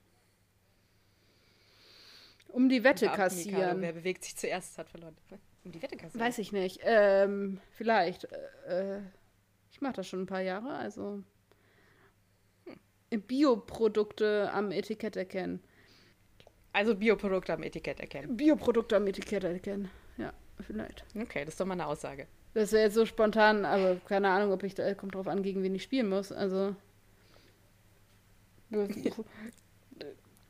A: um die Wette kassieren.
B: Wer bewegt sich zuerst, hat verloren.
A: Um die Wette kassieren? Weiß ich nicht. Ähm, vielleicht. Äh, ich mache das schon ein paar Jahre, also Bioprodukte am Etikett erkennen.
B: Also Bioprodukte am Etikett erkennen.
A: Bioprodukte am Etikett erkennen. Ja, vielleicht.
B: Okay, das ist doch mal eine Aussage.
A: Das wäre jetzt so spontan, aber keine Ahnung, ob ich da kommt drauf an, gegen wen ich spielen muss. Also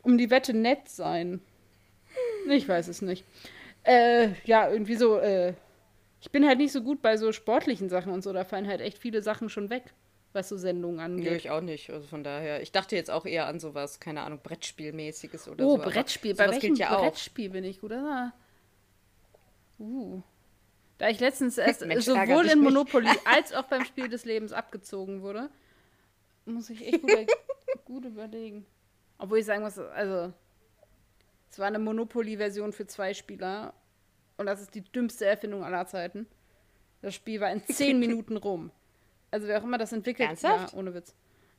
A: um die Wette nett sein. Ich weiß es nicht. Äh, ja, irgendwie so, äh, ich bin halt nicht so gut bei so sportlichen Sachen und so, da fallen halt echt viele Sachen schon weg was so Sendungen angeht.
B: Ja, ich auch nicht. Also von daher, ich dachte jetzt auch eher an sowas, keine Ahnung, Brettspielmäßiges oder
A: oh,
B: so.
A: Oh, Brettspiel. Bei welchem ja Brettspiel bin ich gut? Oder? Uh. Da ich letztens erst Mensch, sowohl in Monopoly als auch beim Spiel des Lebens abgezogen wurde, muss ich echt gut, gut überlegen. Obwohl ich sagen muss, also es war eine Monopoly-Version für zwei Spieler und das ist die dümmste Erfindung aller Zeiten. Das Spiel war in zehn Minuten rum. Also wer auch immer das entwickelt.
B: Ernsthaft?
A: Ja, ohne Witz.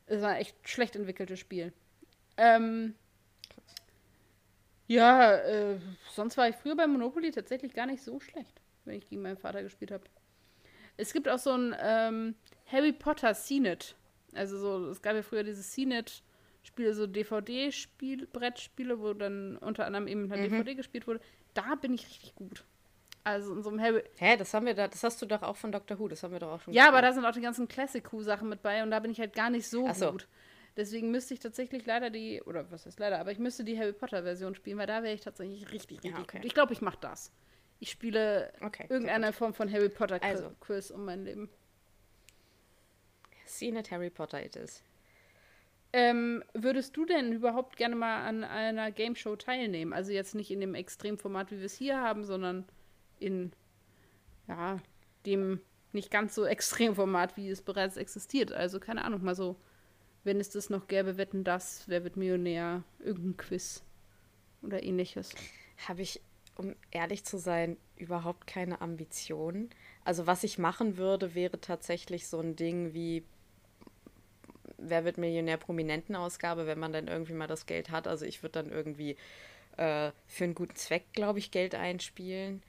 A: Es war ein echt schlecht entwickeltes Spiel. Ähm, ja, äh, sonst war ich früher bei Monopoly tatsächlich gar nicht so schlecht, wenn ich gegen meinen Vater gespielt habe. Es gibt auch so ein ähm, Harry Potter CNET. Also so, es gab ja früher diese CNET-Spiele, so DVD-Spiel, Brettspiele, wo dann unter anderem eben halt mhm. DVD gespielt wurde. Da bin ich richtig gut. Also in so einem Harry.
B: Hä, das haben wir da, das hast du doch auch von Doctor Who, das haben wir doch auch schon.
A: Ja, aber da sind auch die ganzen Classic Who-Sachen mit bei und da bin ich halt gar nicht so, so. gut. Deswegen müsste ich tatsächlich leider die, oder was heißt leider, aber ich müsste die Harry Potter-Version spielen, weil da wäre ich tatsächlich richtig, richtig ja, okay. gut. Ich glaube, ich mache das. Ich spiele okay, irgendeine Form von Harry Potter-Quiz also. um mein Leben.
B: See it Harry Potter it is.
A: Ähm, würdest du denn überhaupt gerne mal an einer Game Show teilnehmen? Also jetzt nicht in dem Extremformat, wie wir es hier haben, sondern in ja, dem nicht ganz so extremen Format, wie es bereits existiert. Also keine Ahnung, mal so, wenn es das noch gäbe, wetten das, wer wird Millionär, irgendein Quiz oder ähnliches.
B: Habe ich, um ehrlich zu sein, überhaupt keine Ambitionen. Also was ich machen würde, wäre tatsächlich so ein Ding wie Wer wird Millionär Prominentenausgabe, wenn man dann irgendwie mal das Geld hat. Also ich würde dann irgendwie äh, für einen guten Zweck, glaube ich, Geld einspielen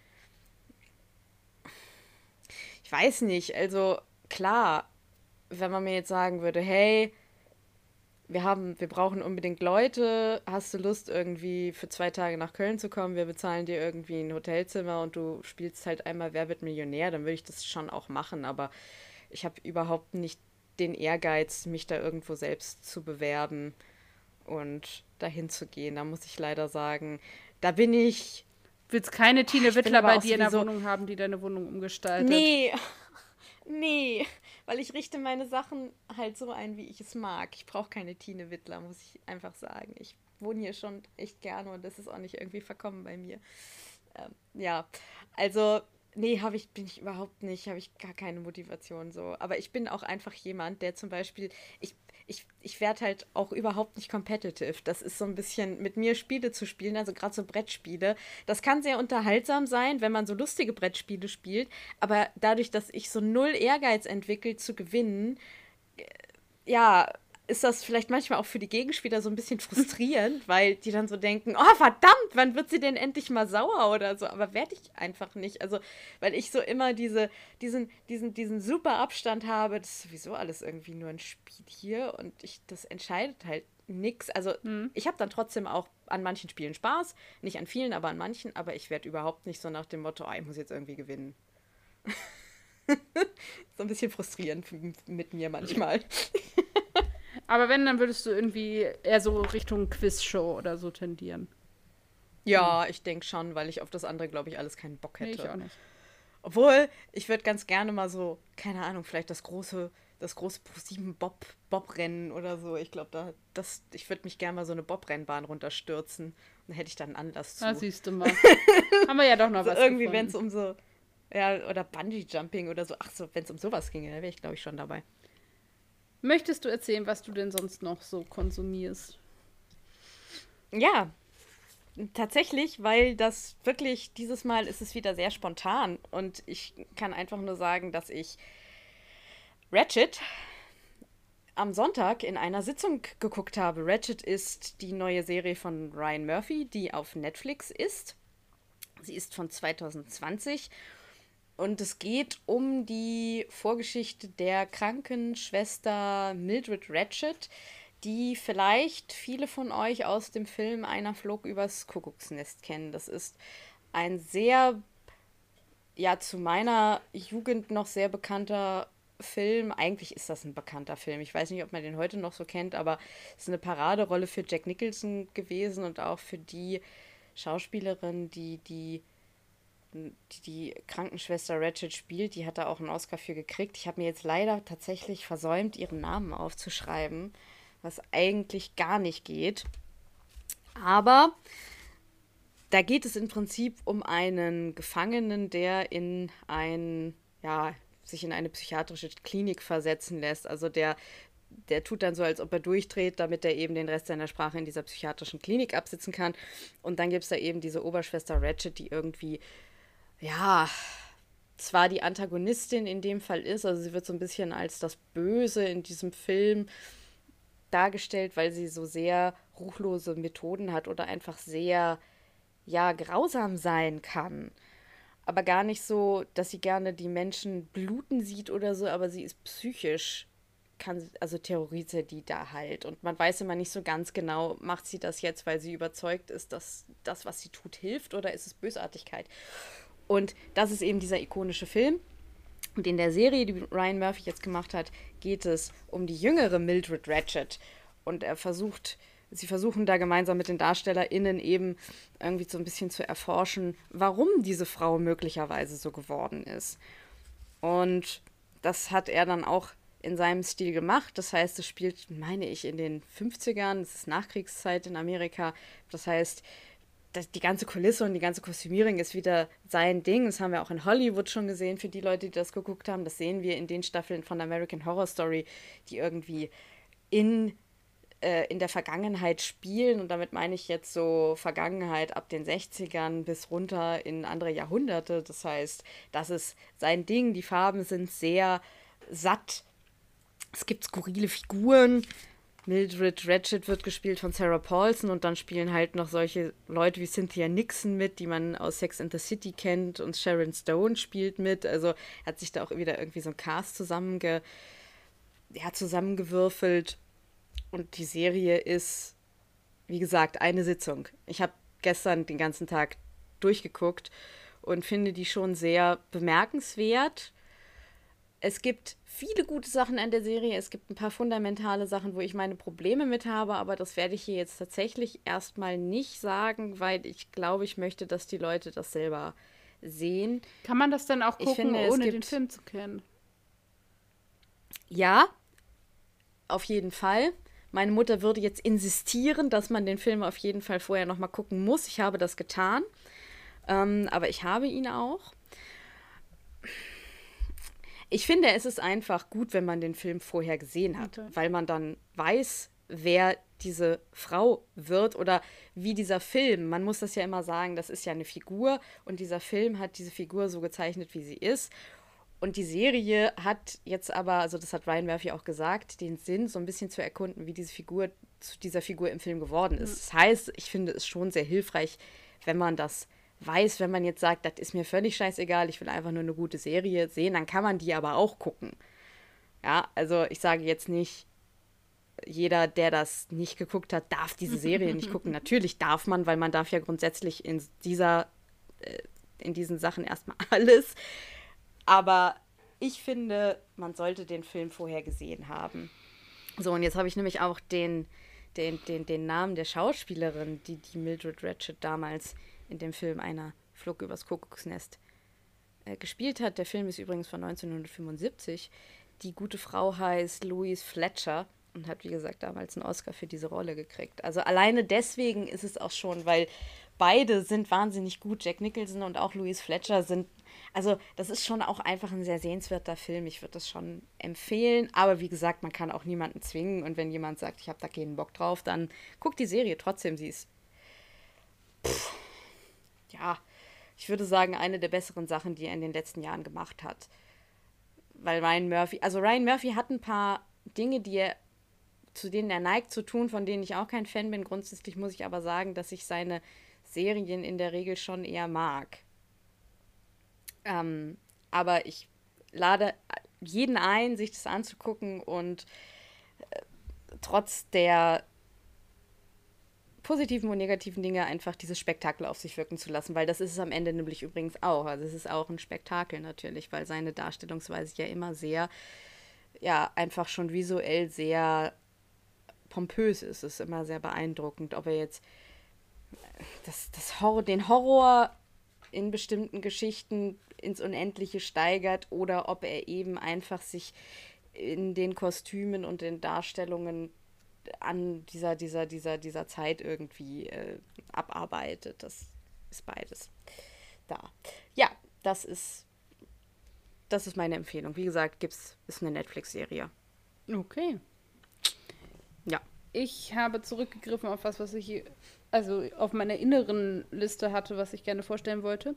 B: ich weiß nicht, also klar, wenn man mir jetzt sagen würde, hey, wir haben, wir brauchen unbedingt Leute. Hast du Lust, irgendwie für zwei Tage nach Köln zu kommen? Wir bezahlen dir irgendwie ein Hotelzimmer und du spielst halt einmal Wer wird Millionär, dann würde ich das schon auch machen, aber ich habe überhaupt nicht den Ehrgeiz, mich da irgendwo selbst zu bewerben und dahin zu gehen. Da muss ich leider sagen, da bin ich.
A: Willst keine Tine Wittler bei dir in der Wohnung haben, die deine Wohnung umgestaltet?
B: Nee. Nee, weil ich richte meine Sachen halt so ein, wie ich es mag. Ich brauche keine Tine Wittler, muss ich einfach sagen. Ich wohne hier schon echt gerne und das ist auch nicht irgendwie verkommen bei mir. Ähm, ja, also Nee, habe ich, bin ich überhaupt nicht, habe ich gar keine Motivation so. Aber ich bin auch einfach jemand, der zum Beispiel, ich, ich, ich werde halt auch überhaupt nicht competitive. Das ist so ein bisschen, mit mir Spiele zu spielen, also gerade so Brettspiele. Das kann sehr unterhaltsam sein, wenn man so lustige Brettspiele spielt. Aber dadurch, dass ich so null Ehrgeiz entwickelt zu gewinnen, äh, ja, ist das vielleicht manchmal auch für die Gegenspieler so ein bisschen frustrierend, weil die dann so denken, oh verdammt, wann wird sie denn endlich mal sauer oder so? Aber werde ich einfach nicht. Also, weil ich so immer diese, diesen, diesen, diesen super Abstand habe, das ist sowieso alles irgendwie nur ein Spiel hier und ich, das entscheidet halt nichts. Also, mhm. ich habe dann trotzdem auch an manchen Spielen Spaß. Nicht an vielen, aber an manchen. Aber ich werde überhaupt nicht so nach dem Motto, oh, ich muss jetzt irgendwie gewinnen. so ein bisschen frustrierend mit mir manchmal.
A: Aber wenn, dann würdest du irgendwie eher so Richtung Quizshow oder so tendieren.
B: Ja, ich denke schon, weil ich auf das andere, glaube ich, alles keinen Bock hätte.
A: Nee, ich auch nicht.
B: Obwohl, ich würde ganz gerne mal so, keine Ahnung, vielleicht das große, das große Pro7 Bob, Bob-Rennen oder so. Ich glaube, da, das, ich würde mich gerne mal so eine Bob-Rennbahn runterstürzen. Dann hätte ich dann Anlass zu.
A: Da siehst du mal. Haben wir ja doch noch
B: so
A: was.
B: Irgendwie, wenn es um so, ja, oder Bungee-Jumping oder so. Ach so, wenn es um sowas ginge, da wäre ich, glaube ich, schon dabei.
A: Möchtest du erzählen, was du denn sonst noch so konsumierst?
B: Ja, tatsächlich, weil das wirklich, dieses Mal ist es wieder sehr spontan und ich kann einfach nur sagen, dass ich Ratchet am Sonntag in einer Sitzung geguckt habe. Ratchet ist die neue Serie von Ryan Murphy, die auf Netflix ist. Sie ist von 2020 und es geht um die Vorgeschichte der Krankenschwester Mildred Ratchet, die vielleicht viele von euch aus dem Film Einer flog übers Kuckucksnest kennen. Das ist ein sehr, ja, zu meiner Jugend noch sehr bekannter Film. Eigentlich ist das ein bekannter Film. Ich weiß nicht, ob man den heute noch so kennt, aber es ist eine Paraderolle für Jack Nicholson gewesen und auch für die Schauspielerin, die die die, Krankenschwester Ratchet spielt, die hat da auch einen Oscar für gekriegt. Ich habe mir jetzt leider tatsächlich versäumt, ihren Namen aufzuschreiben, was eigentlich gar nicht geht. Aber da geht es im Prinzip um einen Gefangenen, der in ein, ja, sich in eine psychiatrische Klinik versetzen lässt. Also der, der tut dann so, als ob er durchdreht, damit er eben den Rest seiner Sprache in dieser psychiatrischen Klinik absitzen kann. Und dann gibt es da eben diese Oberschwester Ratchet, die irgendwie ja, zwar die Antagonistin in dem Fall ist, also sie wird so ein bisschen als das Böse in diesem Film dargestellt, weil sie so sehr ruchlose Methoden hat oder einfach sehr, ja, grausam sein kann. Aber gar nicht so, dass sie gerne die Menschen bluten sieht oder so, aber sie ist psychisch, kann, also terrorisiert die da halt. Und man weiß immer nicht so ganz genau, macht sie das jetzt, weil sie überzeugt ist, dass das, was sie tut, hilft oder ist es Bösartigkeit? Und das ist eben dieser ikonische Film. Und in der Serie, die Ryan Murphy jetzt gemacht hat, geht es um die jüngere Mildred Ratchet. Und er versucht, sie versuchen da gemeinsam mit den DarstellerInnen eben irgendwie so ein bisschen zu erforschen, warum diese Frau möglicherweise so geworden ist. Und das hat er dann auch in seinem Stil gemacht. Das heißt, es spielt, meine ich, in den 50ern. Es ist Nachkriegszeit in Amerika. Das heißt, die ganze Kulisse und die ganze Kostümierung ist wieder sein Ding. Das haben wir auch in Hollywood schon gesehen, für die Leute, die das geguckt haben. Das sehen wir in den Staffeln von American Horror Story, die irgendwie in, äh, in der Vergangenheit spielen. Und damit meine ich jetzt so Vergangenheit ab den 60ern bis runter in andere Jahrhunderte. Das heißt, das ist sein Ding. Die Farben sind sehr satt. Es gibt skurrile Figuren. Mildred Ratchet wird gespielt von Sarah Paulson und dann spielen halt noch solche Leute wie Cynthia Nixon mit, die man aus Sex and the City kennt und Sharon Stone spielt mit. Also hat sich da auch wieder irgendwie so ein Cast zusammenge ja, zusammengewürfelt. und die Serie ist, wie gesagt, eine Sitzung. Ich habe gestern den ganzen Tag durchgeguckt und finde die schon sehr bemerkenswert. Es gibt viele gute Sachen an der Serie. Es gibt ein paar fundamentale Sachen, wo ich meine Probleme mit habe, aber das werde ich hier jetzt tatsächlich erstmal nicht sagen, weil ich glaube, ich möchte, dass die Leute das selber sehen.
A: Kann man das dann auch gucken, finde, ohne den Film zu kennen?
B: Ja, auf jeden Fall. Meine Mutter würde jetzt insistieren, dass man den Film auf jeden Fall vorher nochmal gucken muss. Ich habe das getan. Ähm, aber ich habe ihn auch. Ich finde, es ist einfach gut, wenn man den Film vorher gesehen hat, okay. weil man dann weiß, wer diese Frau wird oder wie dieser Film, man muss das ja immer sagen, das ist ja eine Figur und dieser Film hat diese Figur so gezeichnet, wie sie ist. Und die Serie hat jetzt aber, also das hat Ryan Murphy auch gesagt, den Sinn, so ein bisschen zu erkunden, wie diese Figur zu dieser Figur im Film geworden ist. Das heißt, ich finde es schon sehr hilfreich, wenn man das weiß, wenn man jetzt sagt, das ist mir völlig scheißegal, ich will einfach nur eine gute Serie sehen, dann kann man die aber auch gucken. Ja, also ich sage jetzt nicht, jeder, der das nicht geguckt hat, darf diese Serie nicht gucken. Natürlich darf man, weil man darf ja grundsätzlich in dieser, äh, in diesen Sachen erstmal alles. Aber ich finde, man sollte den Film vorher gesehen haben. So, und jetzt habe ich nämlich auch den, den, den, den Namen der Schauspielerin, die die Mildred Ratchet damals in dem Film einer Flug übers Kuckucksnest äh, gespielt hat. Der Film ist übrigens von 1975. Die gute Frau heißt Louise Fletcher und hat, wie gesagt, damals einen Oscar für diese Rolle gekriegt. Also alleine deswegen ist es auch schon, weil beide sind wahnsinnig gut. Jack Nicholson und auch Louise Fletcher sind also das ist schon auch einfach ein sehr sehenswerter Film. Ich würde das schon empfehlen. Aber wie gesagt, man kann auch niemanden zwingen. Und wenn jemand sagt, ich habe da keinen Bock drauf, dann guckt die Serie trotzdem. Sie ist, pff, ja, ich würde sagen, eine der besseren Sachen, die er in den letzten Jahren gemacht hat. Weil Ryan Murphy, also Ryan Murphy hat ein paar Dinge, die er, zu denen er neigt zu tun, von denen ich auch kein Fan bin. Grundsätzlich muss ich aber sagen, dass ich seine Serien in der Regel schon eher mag. Ähm, aber ich lade jeden ein, sich das anzugucken und äh, trotz der positiven und negativen Dinge einfach dieses Spektakel auf sich wirken zu lassen, weil das ist es am Ende nämlich übrigens auch. Also es ist auch ein Spektakel natürlich, weil seine Darstellungsweise ja immer sehr, ja, einfach schon visuell sehr pompös ist. Es ist immer sehr beeindruckend, ob er jetzt das, das Horror, den Horror in bestimmten Geschichten ins Unendliche steigert oder ob er eben einfach sich in den Kostümen und den Darstellungen an dieser, dieser, dieser, dieser Zeit irgendwie äh, abarbeitet. Das ist beides da. Ja, das ist, das ist meine Empfehlung. Wie gesagt, gibt's, ist eine Netflix-Serie.
A: Okay.
B: Ja.
A: Ich habe zurückgegriffen auf was, was ich also auf meiner inneren Liste hatte, was ich gerne vorstellen wollte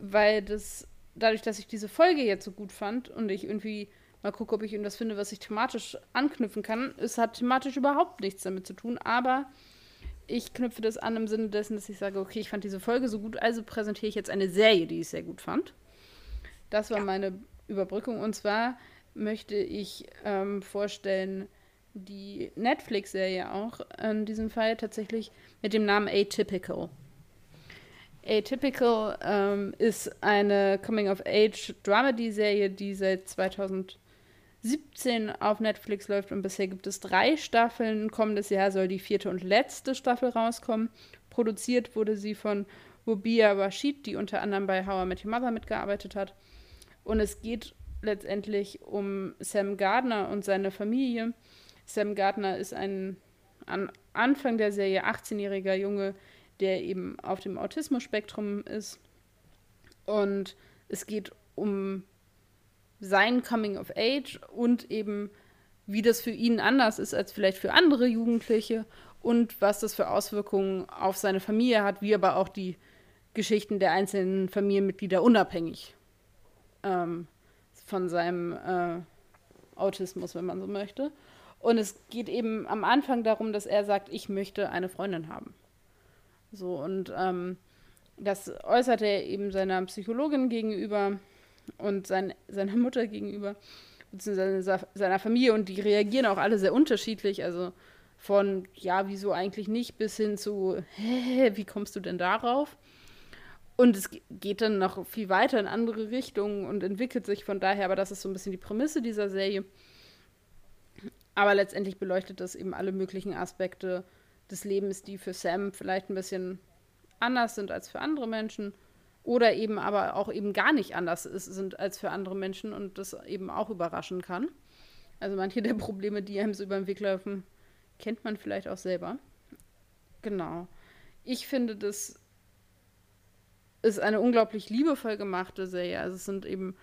A: weil das, dadurch, dass ich diese Folge jetzt so gut fand und ich irgendwie mal gucke, ob ich irgendwas finde, was ich thematisch anknüpfen kann, es hat thematisch überhaupt nichts damit zu tun, aber ich knüpfe das an im Sinne dessen, dass ich sage, okay, ich fand diese Folge so gut, also präsentiere ich jetzt eine Serie, die ich sehr gut fand. Das war ja. meine Überbrückung und zwar möchte ich ähm, vorstellen, die Netflix-Serie auch, in diesem Fall tatsächlich mit dem Namen Atypical. Atypical ähm, ist eine Coming-of-Age-Dramedy-Serie, die seit 2017 auf Netflix läuft und bisher gibt es drei Staffeln. Kommendes Jahr soll die vierte und letzte Staffel rauskommen. Produziert wurde sie von Wobia Rashid, die unter anderem bei How I Met Your Mother mitgearbeitet hat. Und es geht letztendlich um Sam Gardner und seine Familie. Sam Gardner ist ein an Anfang der Serie 18-jähriger Junge, der eben auf dem Autismus-Spektrum ist. Und es geht um sein Coming of Age und eben, wie das für ihn anders ist als vielleicht für andere Jugendliche und was das für Auswirkungen auf seine Familie hat, wie aber auch die Geschichten der einzelnen Familienmitglieder unabhängig ähm, von seinem äh, Autismus, wenn man so möchte. Und es geht eben am Anfang darum, dass er sagt, ich möchte eine Freundin haben. So, und ähm, das äußert er eben seiner Psychologin gegenüber und sein, seiner Mutter gegenüber. beziehungsweise seiner Familie und die reagieren auch alle sehr unterschiedlich. Also von, ja, wieso eigentlich nicht, bis hin zu, hä, wie kommst du denn darauf? Und es geht dann noch viel weiter in andere Richtungen und entwickelt sich von daher, aber das ist so ein bisschen die Prämisse dieser Serie. Aber letztendlich beleuchtet das eben alle möglichen Aspekte des Lebens, die für Sam vielleicht ein bisschen anders sind als für andere Menschen oder eben aber auch eben gar nicht anders ist, sind als für andere Menschen und das eben auch überraschen kann. Also manche der Probleme, die einem so über den Weg laufen, kennt man vielleicht auch selber. Genau. Ich finde, das ist eine unglaublich liebevoll gemachte Serie. Also es sind eben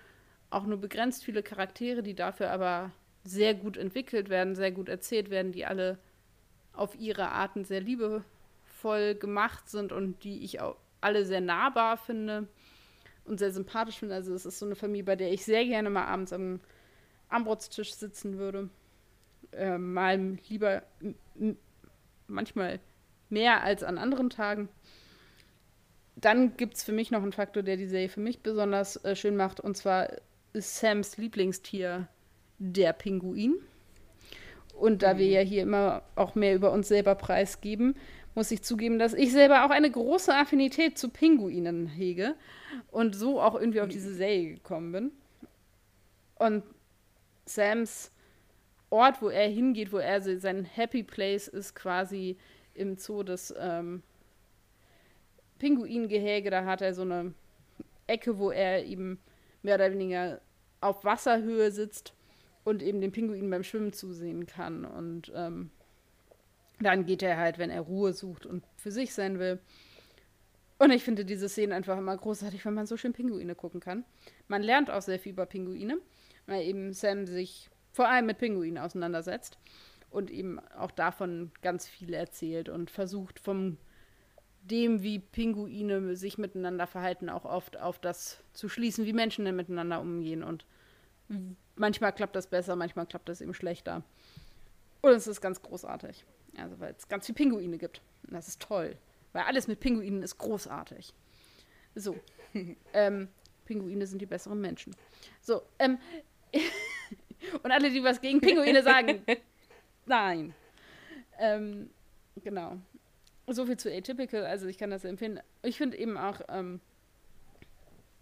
A: auch nur begrenzt viele Charaktere, die dafür aber sehr gut entwickelt werden, sehr gut erzählt werden, die alle auf ihre Arten sehr liebevoll gemacht sind und die ich auch alle sehr nahbar finde und sehr sympathisch finde. Also es ist so eine Familie, bei der ich sehr gerne mal abends am Armbrotstisch sitzen würde. Äh, mal lieber manchmal mehr als an anderen Tagen dann gibt es für mich noch einen Faktor, der die Serie für mich besonders äh, schön macht. Und zwar ist Sams Lieblingstier der Pinguin. Und da mhm. wir ja hier immer auch mehr über uns selber preisgeben, muss ich zugeben, dass ich selber auch eine große Affinität zu Pinguinen hege und so auch irgendwie auf diese Serie gekommen bin. Und Sams Ort, wo er hingeht, wo er sein Happy Place ist, quasi im Zoo des ähm, Pinguingehege, da hat er so eine Ecke, wo er eben mehr oder weniger auf Wasserhöhe sitzt und eben den Pinguinen beim Schwimmen zusehen kann. Und ähm, dann geht er halt, wenn er Ruhe sucht und für sich sein will. Und ich finde diese Szenen einfach immer großartig, weil man so schön Pinguine gucken kann. Man lernt auch sehr viel über Pinguine, weil eben Sam sich vor allem mit Pinguinen auseinandersetzt und eben auch davon ganz viel erzählt und versucht vom dem, wie Pinguine sich miteinander verhalten, auch oft auf das zu schließen, wie Menschen denn miteinander umgehen. Und manchmal klappt das besser, manchmal klappt das eben schlechter. Und es ist ganz großartig. Also, weil es ganz viele Pinguine gibt. Und das ist toll. Weil alles mit Pinguinen ist großartig. So. ähm, Pinguine sind die besseren Menschen. So. Ähm, und alle, die was gegen Pinguine sagen, nein. Ähm, genau so viel zu Atypical, also ich kann das empfehlen. Ich finde eben auch ähm,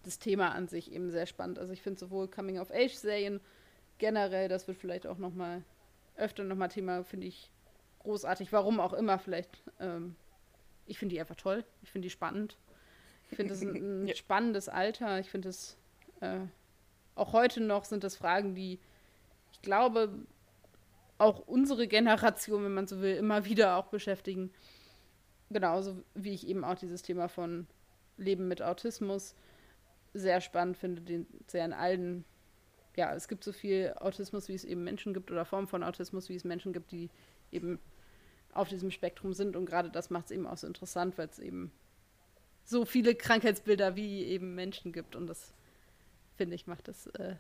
A: das Thema an sich eben sehr spannend. Also ich finde sowohl Coming-of-Age-Serien generell, das wird vielleicht auch noch mal öfter noch mal Thema, finde ich großartig. Warum auch immer vielleicht. Ähm, ich finde die einfach toll. Ich finde die spannend. Ich finde es ein, ein ja. spannendes Alter. Ich finde es äh, auch heute noch sind das Fragen, die ich glaube auch unsere Generation, wenn man so will, immer wieder auch beschäftigen genauso wie ich eben auch dieses Thema von Leben mit Autismus sehr spannend finde, den sehr in allen, ja, es gibt so viel Autismus, wie es eben Menschen gibt oder Formen von Autismus, wie es Menschen gibt, die eben auf diesem Spektrum sind und gerade das macht es eben auch so interessant, weil es eben so viele Krankheitsbilder wie eben Menschen gibt und das finde ich macht das äh,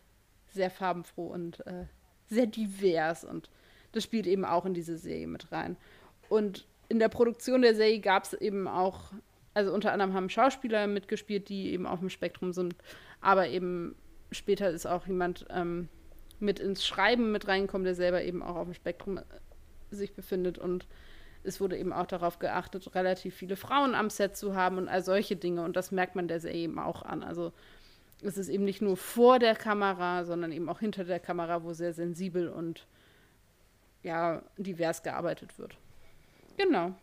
A: sehr farbenfroh und äh, sehr divers und das spielt eben auch in diese Serie mit rein. Und in der Produktion der Serie gab es eben auch, also unter anderem haben Schauspieler mitgespielt, die eben auf dem Spektrum sind, aber eben später ist auch jemand ähm, mit ins Schreiben mit reingekommen, der selber eben auch auf dem Spektrum äh, sich befindet und es wurde eben auch darauf geachtet, relativ viele Frauen am Set zu haben und all solche Dinge und das merkt man der Serie eben auch an. Also es ist eben nicht nur vor der Kamera, sondern eben auch hinter der Kamera, wo sehr sensibel und ja, divers gearbeitet wird. Genau.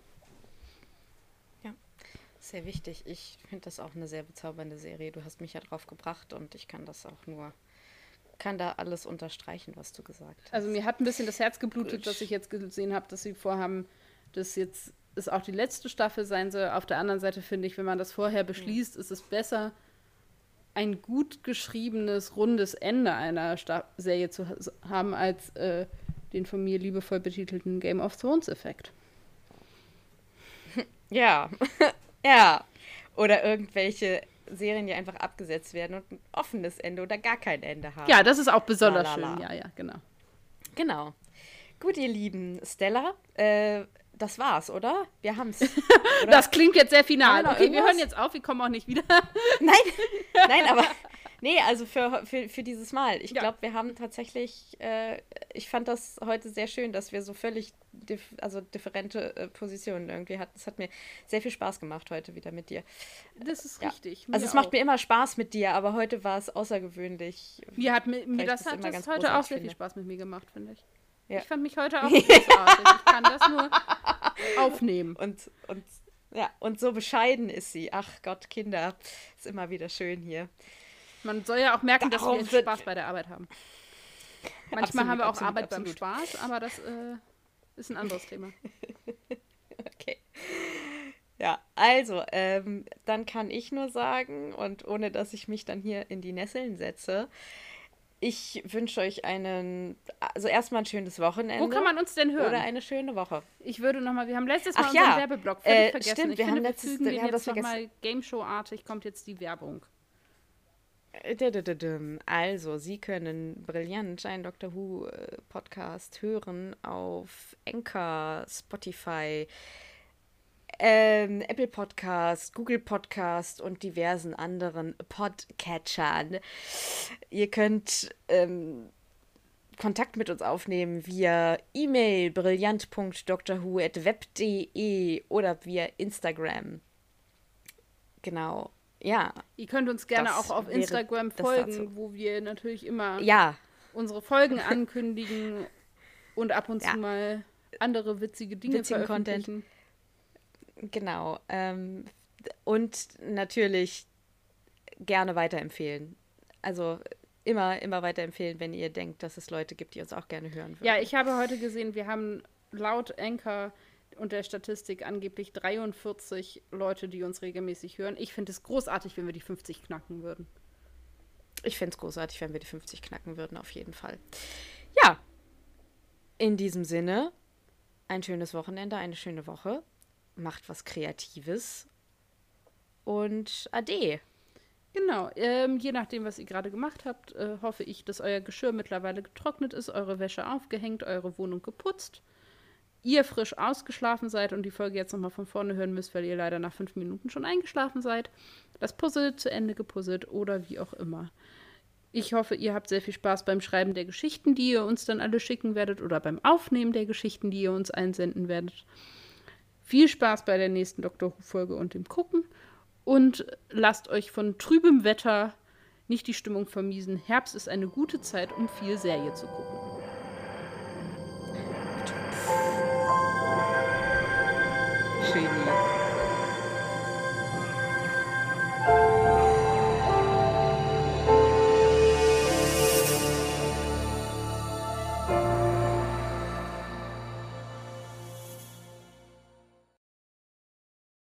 B: Ja, sehr wichtig. Ich finde das auch eine sehr bezaubernde Serie. Du hast mich ja drauf gebracht und ich kann das auch nur, kann da alles unterstreichen, was du gesagt hast.
A: Also mir hat ein bisschen das Herz geblutet, Gut. dass ich jetzt gesehen habe, dass sie vorhaben, dass jetzt es auch die letzte Staffel sein soll. Auf der anderen Seite finde ich, wenn man das vorher beschließt, ja. ist es besser, ein gut geschriebenes, rundes Ende einer Sta Serie zu haben, als äh, den von mir liebevoll betitelten Game of Thrones-Effekt.
B: Ja, ja. Oder irgendwelche Serien, die einfach abgesetzt werden und ein offenes Ende oder gar kein Ende haben.
A: Ja, das ist auch besonders Lalala. schön. Ja, ja, genau.
B: Genau. Gut, ihr Lieben. Stella, äh, das war's, oder? Wir haben's.
A: Oder? das klingt jetzt sehr final. Okay, wir hören jetzt auf, wir kommen auch nicht wieder.
B: nein, nein, aber Nee, also für, für, für dieses Mal. Ich ja. glaube, wir haben tatsächlich, äh, ich fand das heute sehr schön, dass wir so völlig dif also differente äh, Positionen irgendwie hatten. Es hat mir sehr viel Spaß gemacht heute wieder mit dir.
A: Das ist ja. richtig.
B: Also es auch. macht mir immer Spaß mit dir, aber heute war es außergewöhnlich.
A: Mir hat mir, mir das hat das heute auch sehr viel Spaß mit mir gemacht, finde ich. Ja. Ich fand mich heute auch großartig. ich kann das nur aufnehmen.
B: Und, und, ja, und so bescheiden ist sie. Ach Gott, Kinder, ist immer wieder schön hier.
A: Man soll ja auch merken, Darum dass wir Spaß bei der Arbeit haben. Manchmal absolut, haben wir auch absolut, Arbeit absolut. beim Spaß, aber das äh, ist ein anderes Thema.
B: okay. Ja, also, ähm, dann kann ich nur sagen, und ohne dass ich mich dann hier in die Nesseln setze, ich wünsche euch einen, also erstmal ein schönes Wochenende.
A: Wo kann man uns denn hören?
B: Oder eine schöne Woche.
A: Ich würde nochmal, wir haben letztes Mal Ach, unseren ja. Werbeblock völlig äh, vergessen. Stimmt,
B: ich wir finde, haben letztes, wir, wir haben das
A: vergessen. Game Show-artig kommt jetzt die Werbung.
B: Also, Sie können brillant einen Doctor Who äh, Podcast hören auf Anchor, Spotify, ähm, Apple Podcast, Google Podcast und diversen anderen Podcatchern. Ihr könnt ähm, Kontakt mit uns aufnehmen via E-Mail brillant.drwho.web.de oder via Instagram. Genau ja.
A: Ihr könnt uns gerne auch auf Instagram folgen, wo wir natürlich immer
B: ja.
A: unsere Folgen ankündigen und ab und ja. zu mal andere witzige Dinge Witzigen veröffentlichen.
B: Content. Genau. Ähm, und natürlich gerne weiterempfehlen. Also immer, immer weiterempfehlen, wenn ihr denkt, dass es Leute gibt, die uns auch gerne hören würden.
A: Ja, ich habe heute gesehen, wir haben laut Anchor und der Statistik angeblich 43 Leute, die uns regelmäßig hören. Ich finde es großartig, wenn wir die 50 knacken würden.
B: Ich finde es großartig, wenn wir die 50 knacken würden, auf jeden Fall. Ja, in diesem Sinne, ein schönes Wochenende, eine schöne Woche. Macht was Kreatives und ade.
A: Genau, ähm, je nachdem, was ihr gerade gemacht habt, äh, hoffe ich, dass euer Geschirr mittlerweile getrocknet ist, eure Wäsche aufgehängt, eure Wohnung geputzt ihr frisch ausgeschlafen seid und die Folge jetzt nochmal von vorne hören müsst, weil ihr leider nach fünf Minuten schon eingeschlafen seid, das Puzzle zu Ende gepuzzelt oder wie auch immer. Ich hoffe, ihr habt sehr viel Spaß beim Schreiben der Geschichten, die ihr uns dann alle schicken werdet oder beim Aufnehmen der Geschichten, die ihr uns einsenden werdet. Viel Spaß bei der nächsten Dr. Who-Folge und dem Gucken und lasst euch von trübem Wetter nicht die Stimmung vermiesen. Herbst ist eine gute Zeit, um viel Serie zu gucken.